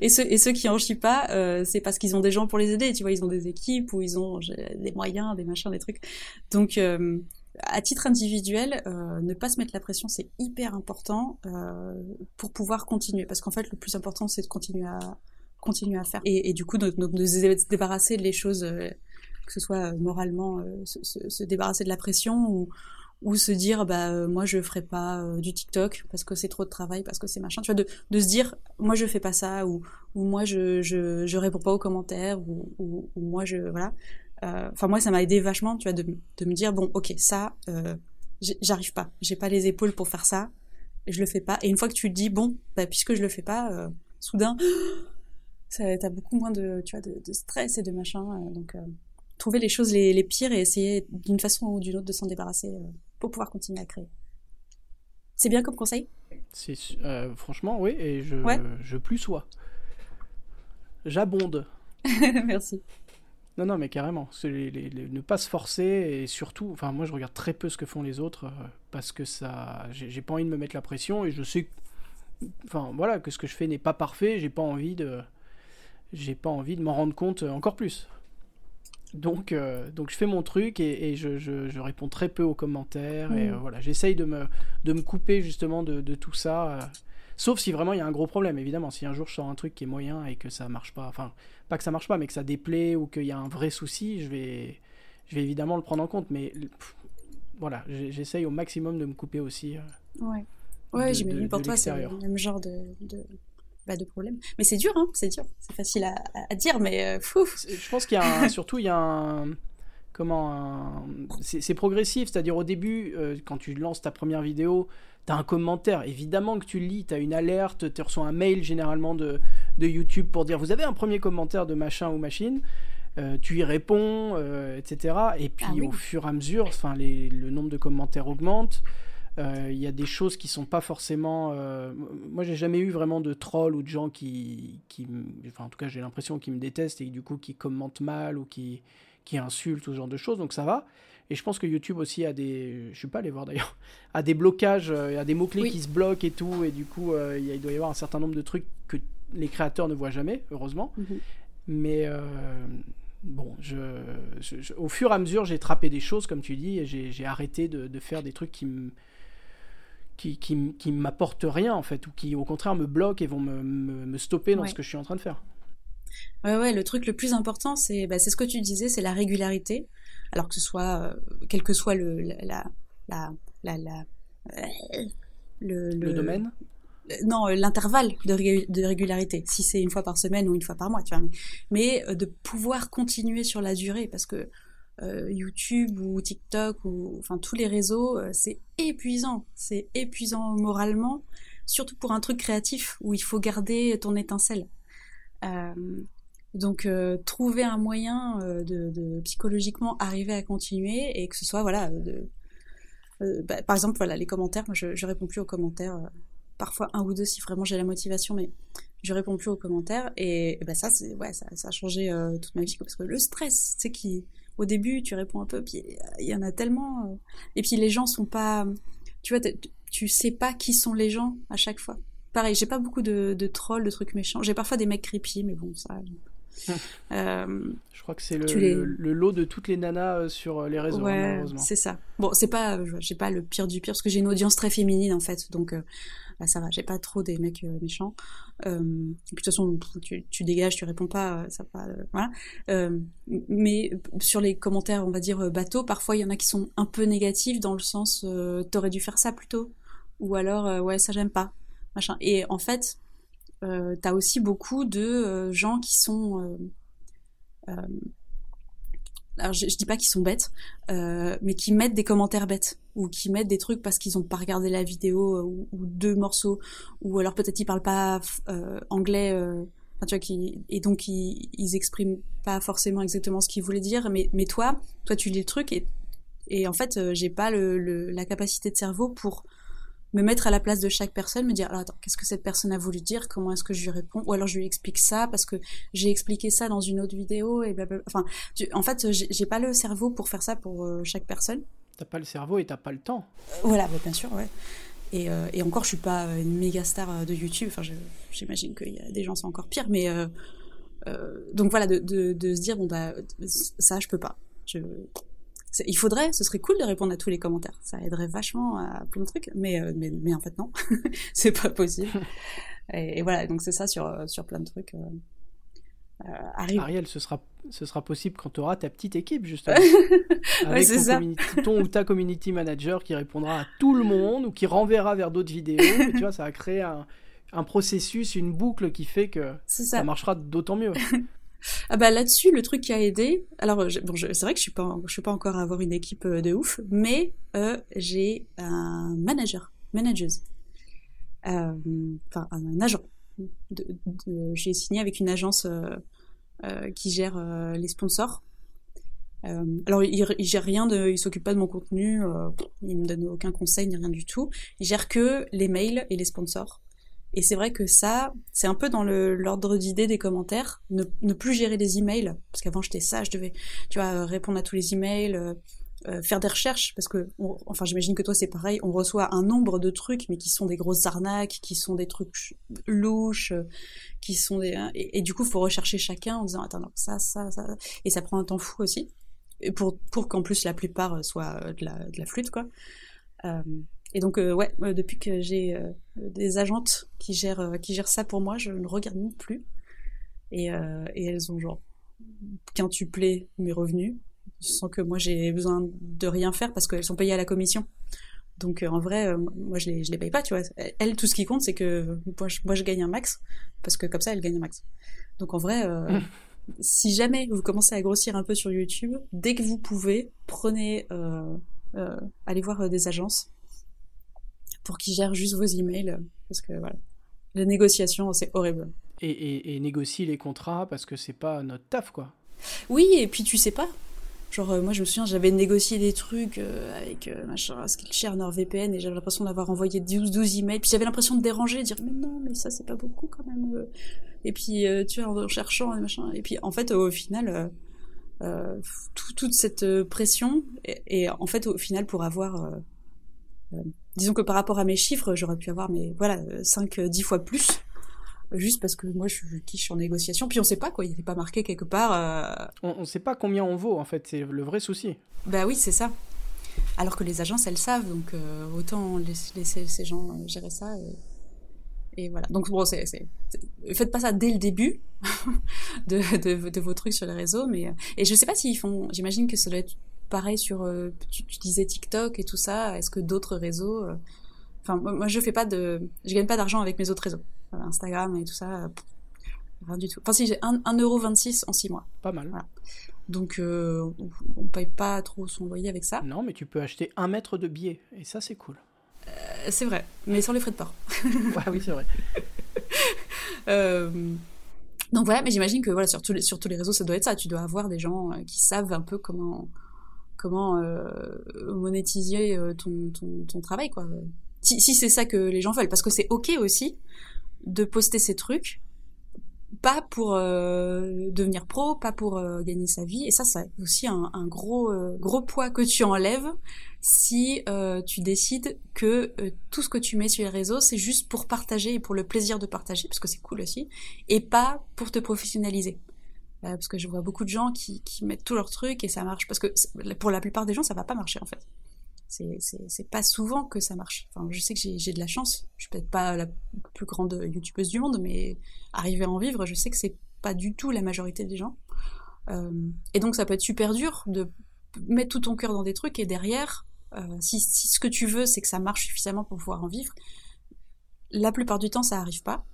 S3: et ceux et ceux qui en chient pas euh, c'est parce qu'ils ont des gens pour les aider. Tu vois ils ont des équipes ou ils ont des moyens des machins des trucs. Donc euh, à titre individuel, euh, ne pas se mettre la pression, c'est hyper important euh, pour pouvoir continuer. Parce qu'en fait, le plus important, c'est de continuer à continuer à faire. Et, et du coup, de, de, de, se débarrasser des choses euh, que ce soit moralement euh, se, se, se, débarrasser de la pression ou, ou se dire bah euh, moi je ferai pas euh, du TikTok parce que c'est trop de travail parce que c'est machin. Tu vois de, de se dire moi je fais pas ça ou, ou moi je, je réponds pas aux commentaires ou, ou, moi je voilà. Enfin moi ça m'a aidé vachement tu vois de, de me dire bon ok ça j'arrive pas. J'ai pas les épaules pour faire ça. Je le fais pas. Et une fois que tu te dis bon bah puisque je le fais pas soudain t'as beaucoup moins de tu vois de, stress et de machin donc trouver les choses les, les pires et essayer d'une façon ou d'une autre de s'en débarrasser euh, pour pouvoir continuer à créer. C'est bien comme conseil?
S4: C'est euh, franchement oui et je ouais. je plus sois. J'abonde.
S3: Merci.
S4: Non non mais carrément, les, les, les, ne pas se forcer et surtout, enfin moi je regarde très peu ce que font les autres euh, parce que ça, j'ai pas envie de me mettre la pression et je sais, enfin voilà que ce que je fais n'est pas parfait, j'ai pas envie de, j'ai pas envie de m'en rendre compte encore plus. Donc, euh, donc je fais mon truc et, et je, je, je, réponds très peu aux commentaires. Mmh. Et euh, voilà, j'essaye de me, de me couper justement de, de tout ça. Euh, sauf si vraiment il y a un gros problème, évidemment. Si un jour je sors un truc qui est moyen et que ça marche pas, enfin, pas que ça marche pas, mais que ça déplaît ou qu'il y a un vrai souci, je vais, je vais évidemment le prendre en compte. Mais pff, voilà, j'essaye au maximum de me couper aussi.
S3: ouais, ouais j'imagine pour toi, c'est le même genre de, de pas de problème. Mais c'est dur, hein, c'est dur. C'est facile à, à, dire, mais euh, fou.
S4: Je pense qu'il y a un, surtout il y a un comment c'est progressif, c'est-à-dire au début, euh, quand tu lances ta première vidéo, tu as un commentaire, évidemment que tu le lis, tu as une alerte, tu reçois un mail généralement de, de, YouTube pour dire vous avez un premier commentaire de machin ou machine, euh, tu y réponds, euh, etc. Et puis ah, oui. au fur et à mesure, enfin le nombre de commentaires augmente. Il euh, y a des choses qui sont pas forcément. Euh, moi, j'ai jamais eu vraiment de trolls ou de gens qui, qui enfin, en tout cas, j'ai l'impression qu'ils me détestent et du coup qui commentent mal ou qui, qui insultent ou ce genre de choses. Donc ça va. Et je pense que YouTube aussi a des, je suis pas allé voir d'ailleurs, a des blocages, euh, a des mots clés oui. qui se bloquent et tout, et du coup, euh, il doit y avoir un certain nombre de trucs que les créateurs ne voient jamais, heureusement. Mm -hmm. Mais euh, bon, je, je, je, au fur et à mesure, j'ai trappé des choses, comme tu dis, et j'ai arrêté de, de, faire des trucs qui me qui, qui, qui m'apportent rien en fait, ou qui au contraire me bloquent et vont me, me, me stopper dans ouais. ce que je suis en train de faire.
S3: Ouais, ouais, le truc le plus important, c'est bah, ce que tu disais, c'est la régularité. Alors que ce soit, euh, quel que soit le, la, la, la, la
S4: le, le, le, domaine
S3: non, l'intervalle de, ré de, régularité, si c'est une fois par semaine ou une fois par mois, tu vois. Mais, euh, de pouvoir continuer sur la durée, parce que euh, YouTube ou TikTok ou enfin tous les réseaux, euh, c'est épuisant, c'est épuisant moralement, surtout pour un truc créatif où il faut garder ton étincelle. Euh, donc trouver un moyen de, psychologiquement arriver à continuer et que ce soit voilà bah, par exemple voilà les commentaires, moi je, réponds plus aux commentaires parfois un ou deux si vraiment j'ai la motivation, mais je réponds plus aux commentaires. Et, bah ça ouais ça, ça, a changé toute ma vie parce que le stress c'est qui au début, tu réponds un peu, puis il y en a tellement. euh, Et puis les gens sont pas. Tu vois, tu sais pas qui sont les gens à chaque fois. Pareil, j'ai pas beaucoup de, de trolls, de trucs méchants. J'ai parfois des mecs creepy, mais bon, ça. euh,
S4: Je crois que c'est le,
S3: Tu les-
S4: le, le lot de toutes les nanas euh, sur les réseaux,
S3: ouais,
S4: malheureusement.
S3: c'est ça. Bon, c'est pas, j'ai pas le pire du pire parce que j'ai une audience très féminine en fait, donc là ça va. J'ai pas trop des mecs euh, méchants. Euh, de toute façon, tu, dégages, tu réponds pas, euh, ça va. voilà. Mais sur les commentaires, on va dire bateau, parfois il y en a qui sont un peu négatifs dans le sens, t'aurais dû faire ça plutôt, ou alors ouais ça j'aime pas, machin. Et en fait, t'as aussi beaucoup de gens qui sont alors je, je dis pas qu'ils sont bêtes, euh, mais qui mettent des commentaires bêtes ou qui mettent des trucs parce qu'ils ont pas regardé la vidéo euh, ou, deux morceaux ou alors peut-être ils parlent pas euh, anglais euh, enfin, tu vois et donc ils, ils expriment pas forcément exactement ce qu'ils voulaient dire mais mais toi toi tu lis le truc et et en fait j'ai pas le, le- la capacité de cerveau pour me mettre à la place de chaque personne, me dire alors attends, qu'est-ce que cette personne a voulu dire, comment est-ce que je lui réponds, ou alors je lui explique ça parce que j'ai expliqué ça dans une autre vidéo et blablabla. Enfin, tu- en fait, j'ai pas le cerveau pour faire ça pour euh, chaque personne.
S4: T'as pas le cerveau et t'as pas le temps.
S3: Voilà, bah, bien sûr, ouais. Et, euh, et encore, je suis pas une méga star euh, de YouTube. Enfin, j'imagine qu'il y a des gens c'est encore pire, mais euh, euh, donc voilà, de, de, de se dire bon bah ça, je peux pas. Je, il faudrait, ce serait cool de répondre à tous les commentaires. Ça aiderait vachement à plein de trucs, mais euh, mais, mais en fait non, c'est pas possible. Et, et voilà, donc c'est ça sur euh, sur plein de trucs. Euh.
S4: Ariel, ce sera, ce sera possible quand tu auras ta petite équipe, justement.
S3: Ouais,
S4: Avec
S3: c'est
S4: ton,
S3: ça.
S4: ton ou ta community manager qui répondra à tout le monde ou qui renverra vers d'autres vidéos. Et tu vois, ça va créer un, un processus, une boucle qui fait que ça. marchera d'autant mieux.
S3: Ah bah là-dessus, le truc qui a aidé. Alors c'est vrai que je suis pas, je suis pas encore à avoir une équipe euh, de ouf, mais euh, j'ai un manager, manageuse, Euh, un agent. J'ai signé avec une agence qui gère les sponsors. Alors il, il rien de, il s'occupe pas de mon contenu, il me donne aucun conseil ni rien du tout. Il gère que les mails et les sponsors. Et c'est vrai que ça, c'est un peu dans l'ordre d'idée des commentaires, ne, ne plus gérer les emails, parce qu'avant j'étais ça, je devais, tu vois, euh, répondre à tous les emails, euh, euh, faire des recherches, parce que, on- enfin j'imagine que toi c'est pareil, on reçoit un nombre de trucs, mais qui sont des grosses arnaques, qui sont des trucs ch- louches, euh, qui sont des, hein, et, et du coup faut rechercher chacun en disant attends non, ça, ça, ça, et ça prend un temps fou aussi, et pour pour qu'en plus la plupart soient de la de la flûte quoi. Euh, et donc euh, ouais, euh, depuis que j'ai euh, des agentes qui gèrent qui gèrent ça pour moi, je ne regarde même plus. Et, et elles ont genre quintuplé mes revenus sans que moi j'ai besoin de rien faire parce qu'elles sont payées à la commission. Donc en vrai, moi je les je les paye pas, tu vois. Elles tout ce qui compte c'est que moi je, moi je gagne un max parce que comme ça elles gagnent un max. Donc en vrai. euh, Si jamais vous commencez à grossir un peu sur YouTube, dès que vous pouvez, prenez, allez voir des agences pour qu'ils gèrent juste vos emails, parce que voilà, les négociations, c'est horrible.
S4: Et, et, et négocie les contrats parce que c'est pas notre taf, quoi.
S3: Oui, et puis tu sais pas. Genre, euh, moi, je me souviens, j'avais négocié des trucs euh, avec euh, machin, Skillshare, NordVPN, et j'avais l'impression d'avoir envoyé 12, 12 emails. Puis j'avais l'impression de déranger, de dire, mais non, mais ça, c'est pas beaucoup quand même. euh. Et puis, euh, tu vois, en cherchant, et machin. Et puis, en fait, au final, tout- toute cette pression, et, et en fait, au final, pour avoir. Euh, euh, disons que par rapport à mes chiffres, j'aurais pu avoir, mais voilà, 5, 10 fois plus. Juste parce que moi, je je suis en négociation. Puis on sait pas, quoi. Il n'est pas marqué quelque part. euh,
S4: On, on sait pas combien on vaut, en fait, c'est le vrai souci.
S3: bah oui, c'est ça. Alors que les agences, elles savent, donc euh, autant laisser, ces gens euh, gérer ça. Et, et voilà. Donc bon, c'est, faites pas ça dès le début de, de, de vos trucs sur les réseaux, mais euh, et je sais pas s'ils font. J'imagine que ça doit être pareil sur. euh, tu, tu disais TikTok et tout ça. Est-ce que d'autres réseaux euh, Enfin, moi, je fais pas de, je gagne pas d'argent avec mes autres réseaux, Instagram et tout ça. pff, rien du tout. Enfin, si j'ai 1,26€ en 6 mois.
S4: Pas mal.
S3: Voilà. Donc, euh, on, on paye pas trop son loyer avec ça.
S4: Non, mais tu peux acheter un mètre de billets, et ça, c'est cool.
S3: C'est vrai, mais sans les frais de port.
S4: Ouais, oui, c'est vrai.
S3: Euh, donc voilà, mais j'imagine que voilà, sur, tous les, sur tous les réseaux, ça doit être ça. Tu dois avoir des gens qui savent un peu comment, comment euh, monétiser euh, ton, travail, quoi. Si, c'est ça que les gens veulent, parce que c'est ok aussi de poster ces trucs pas pour euh, devenir pro, pas pour gagner sa vie. Et ça, c'est aussi un, un gros gros poids que tu enlèves si tu décides que tout ce que tu mets sur les réseaux, c'est juste pour partager et pour le plaisir de partager, parce que c'est cool aussi, et pas pour te professionnaliser. Parce que je vois beaucoup de gens qui, qui mettent tous leurs trucs et ça marche. Parce que pour la plupart des gens, ça va pas marcher en fait c'est pas souvent que ça marche. Enfin, je sais que j'ai de la chance. Je suis peut-être pas la plus grande youtubeuse du monde, mais arriver à en vivre, je sais que c'est pas du tout la majorité des gens. Euh, et donc ça peut être super dur de mettre tout ton cœur dans des trucs et derrière, euh, si, si, ce que tu veux c'est que ça marche suffisamment pour pouvoir en vivre, la plupart du temps ça arrive pas.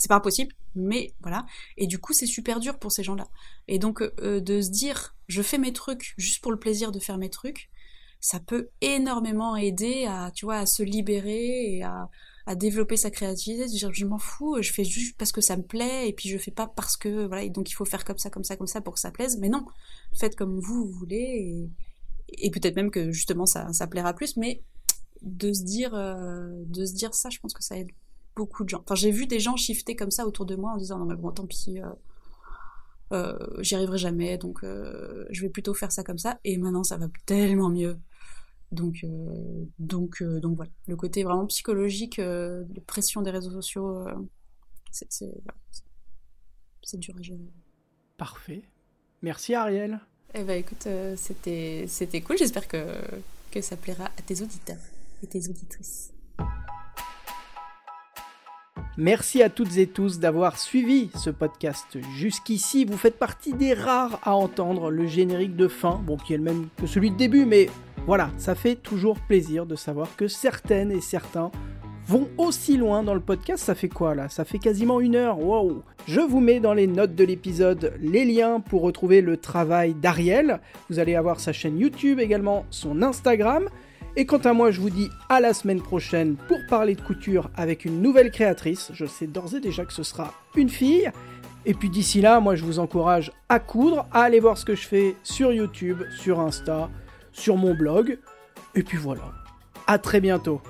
S3: C'est pas impossible, mais voilà. Et du coup c'est super dur pour ces gens-là. Et donc euh, de se dire je fais mes trucs juste pour le plaisir de faire mes trucs, ça peut énormément aider à, tu vois, à se libérer et à, développer sa créativité, de dire je m'en fous, je fais juste parce que ça me plaît et puis je fais pas parce que voilà, et donc il faut faire comme ça, comme ça, comme ça pour que ça plaise. Mais non, faites comme vous, voulez et, et peut-être même que justement ça, ça plaira plus. Mais de se dire, euh, de se dire ça, je pense que ça aide beaucoup de gens. Enfin, j'ai vu des gens shifter comme ça autour de moi en disant non mais bon tant pis. Euh, euh, j'y arriverai jamais, donc euh, je vais plutôt faire ça comme ça. Et maintenant, ça va tellement mieux. Donc, euh, donc, euh, donc voilà. Le côté vraiment psychologique, euh, de pression des réseaux sociaux, c'est dur à gérer.
S4: Parfait. Merci Ariel.
S3: Eh ben écoute, c'était c'était cool. J'espère que, que ça plaira à tes auditeurs et tes auditrices.
S4: Merci à toutes et tous d'avoir suivi ce podcast jusqu'ici. Vous faites partie des rares à entendre le générique de fin, bon qui est le même que celui de début, mais voilà, ça fait toujours plaisir de savoir que certaines et certains vont aussi loin dans le podcast. Ça fait quoi là? Ça fait quasiment une heure. Wow Je vous mets dans les notes de l'épisode les liens pour retrouver le travail d'Ariel. Vous allez avoir sa chaîne YouTube, également son Instagram. Et quant à moi, je vous dis à la semaine prochaine pour parler de couture avec une nouvelle créatrice. Je sais d'ores et déjà que ce sera une fille. Et puis d'ici là, moi je vous encourage à coudre, à aller voir ce que je fais sur YouTube, sur Insta, sur mon blog. Et puis voilà. À très bientôt.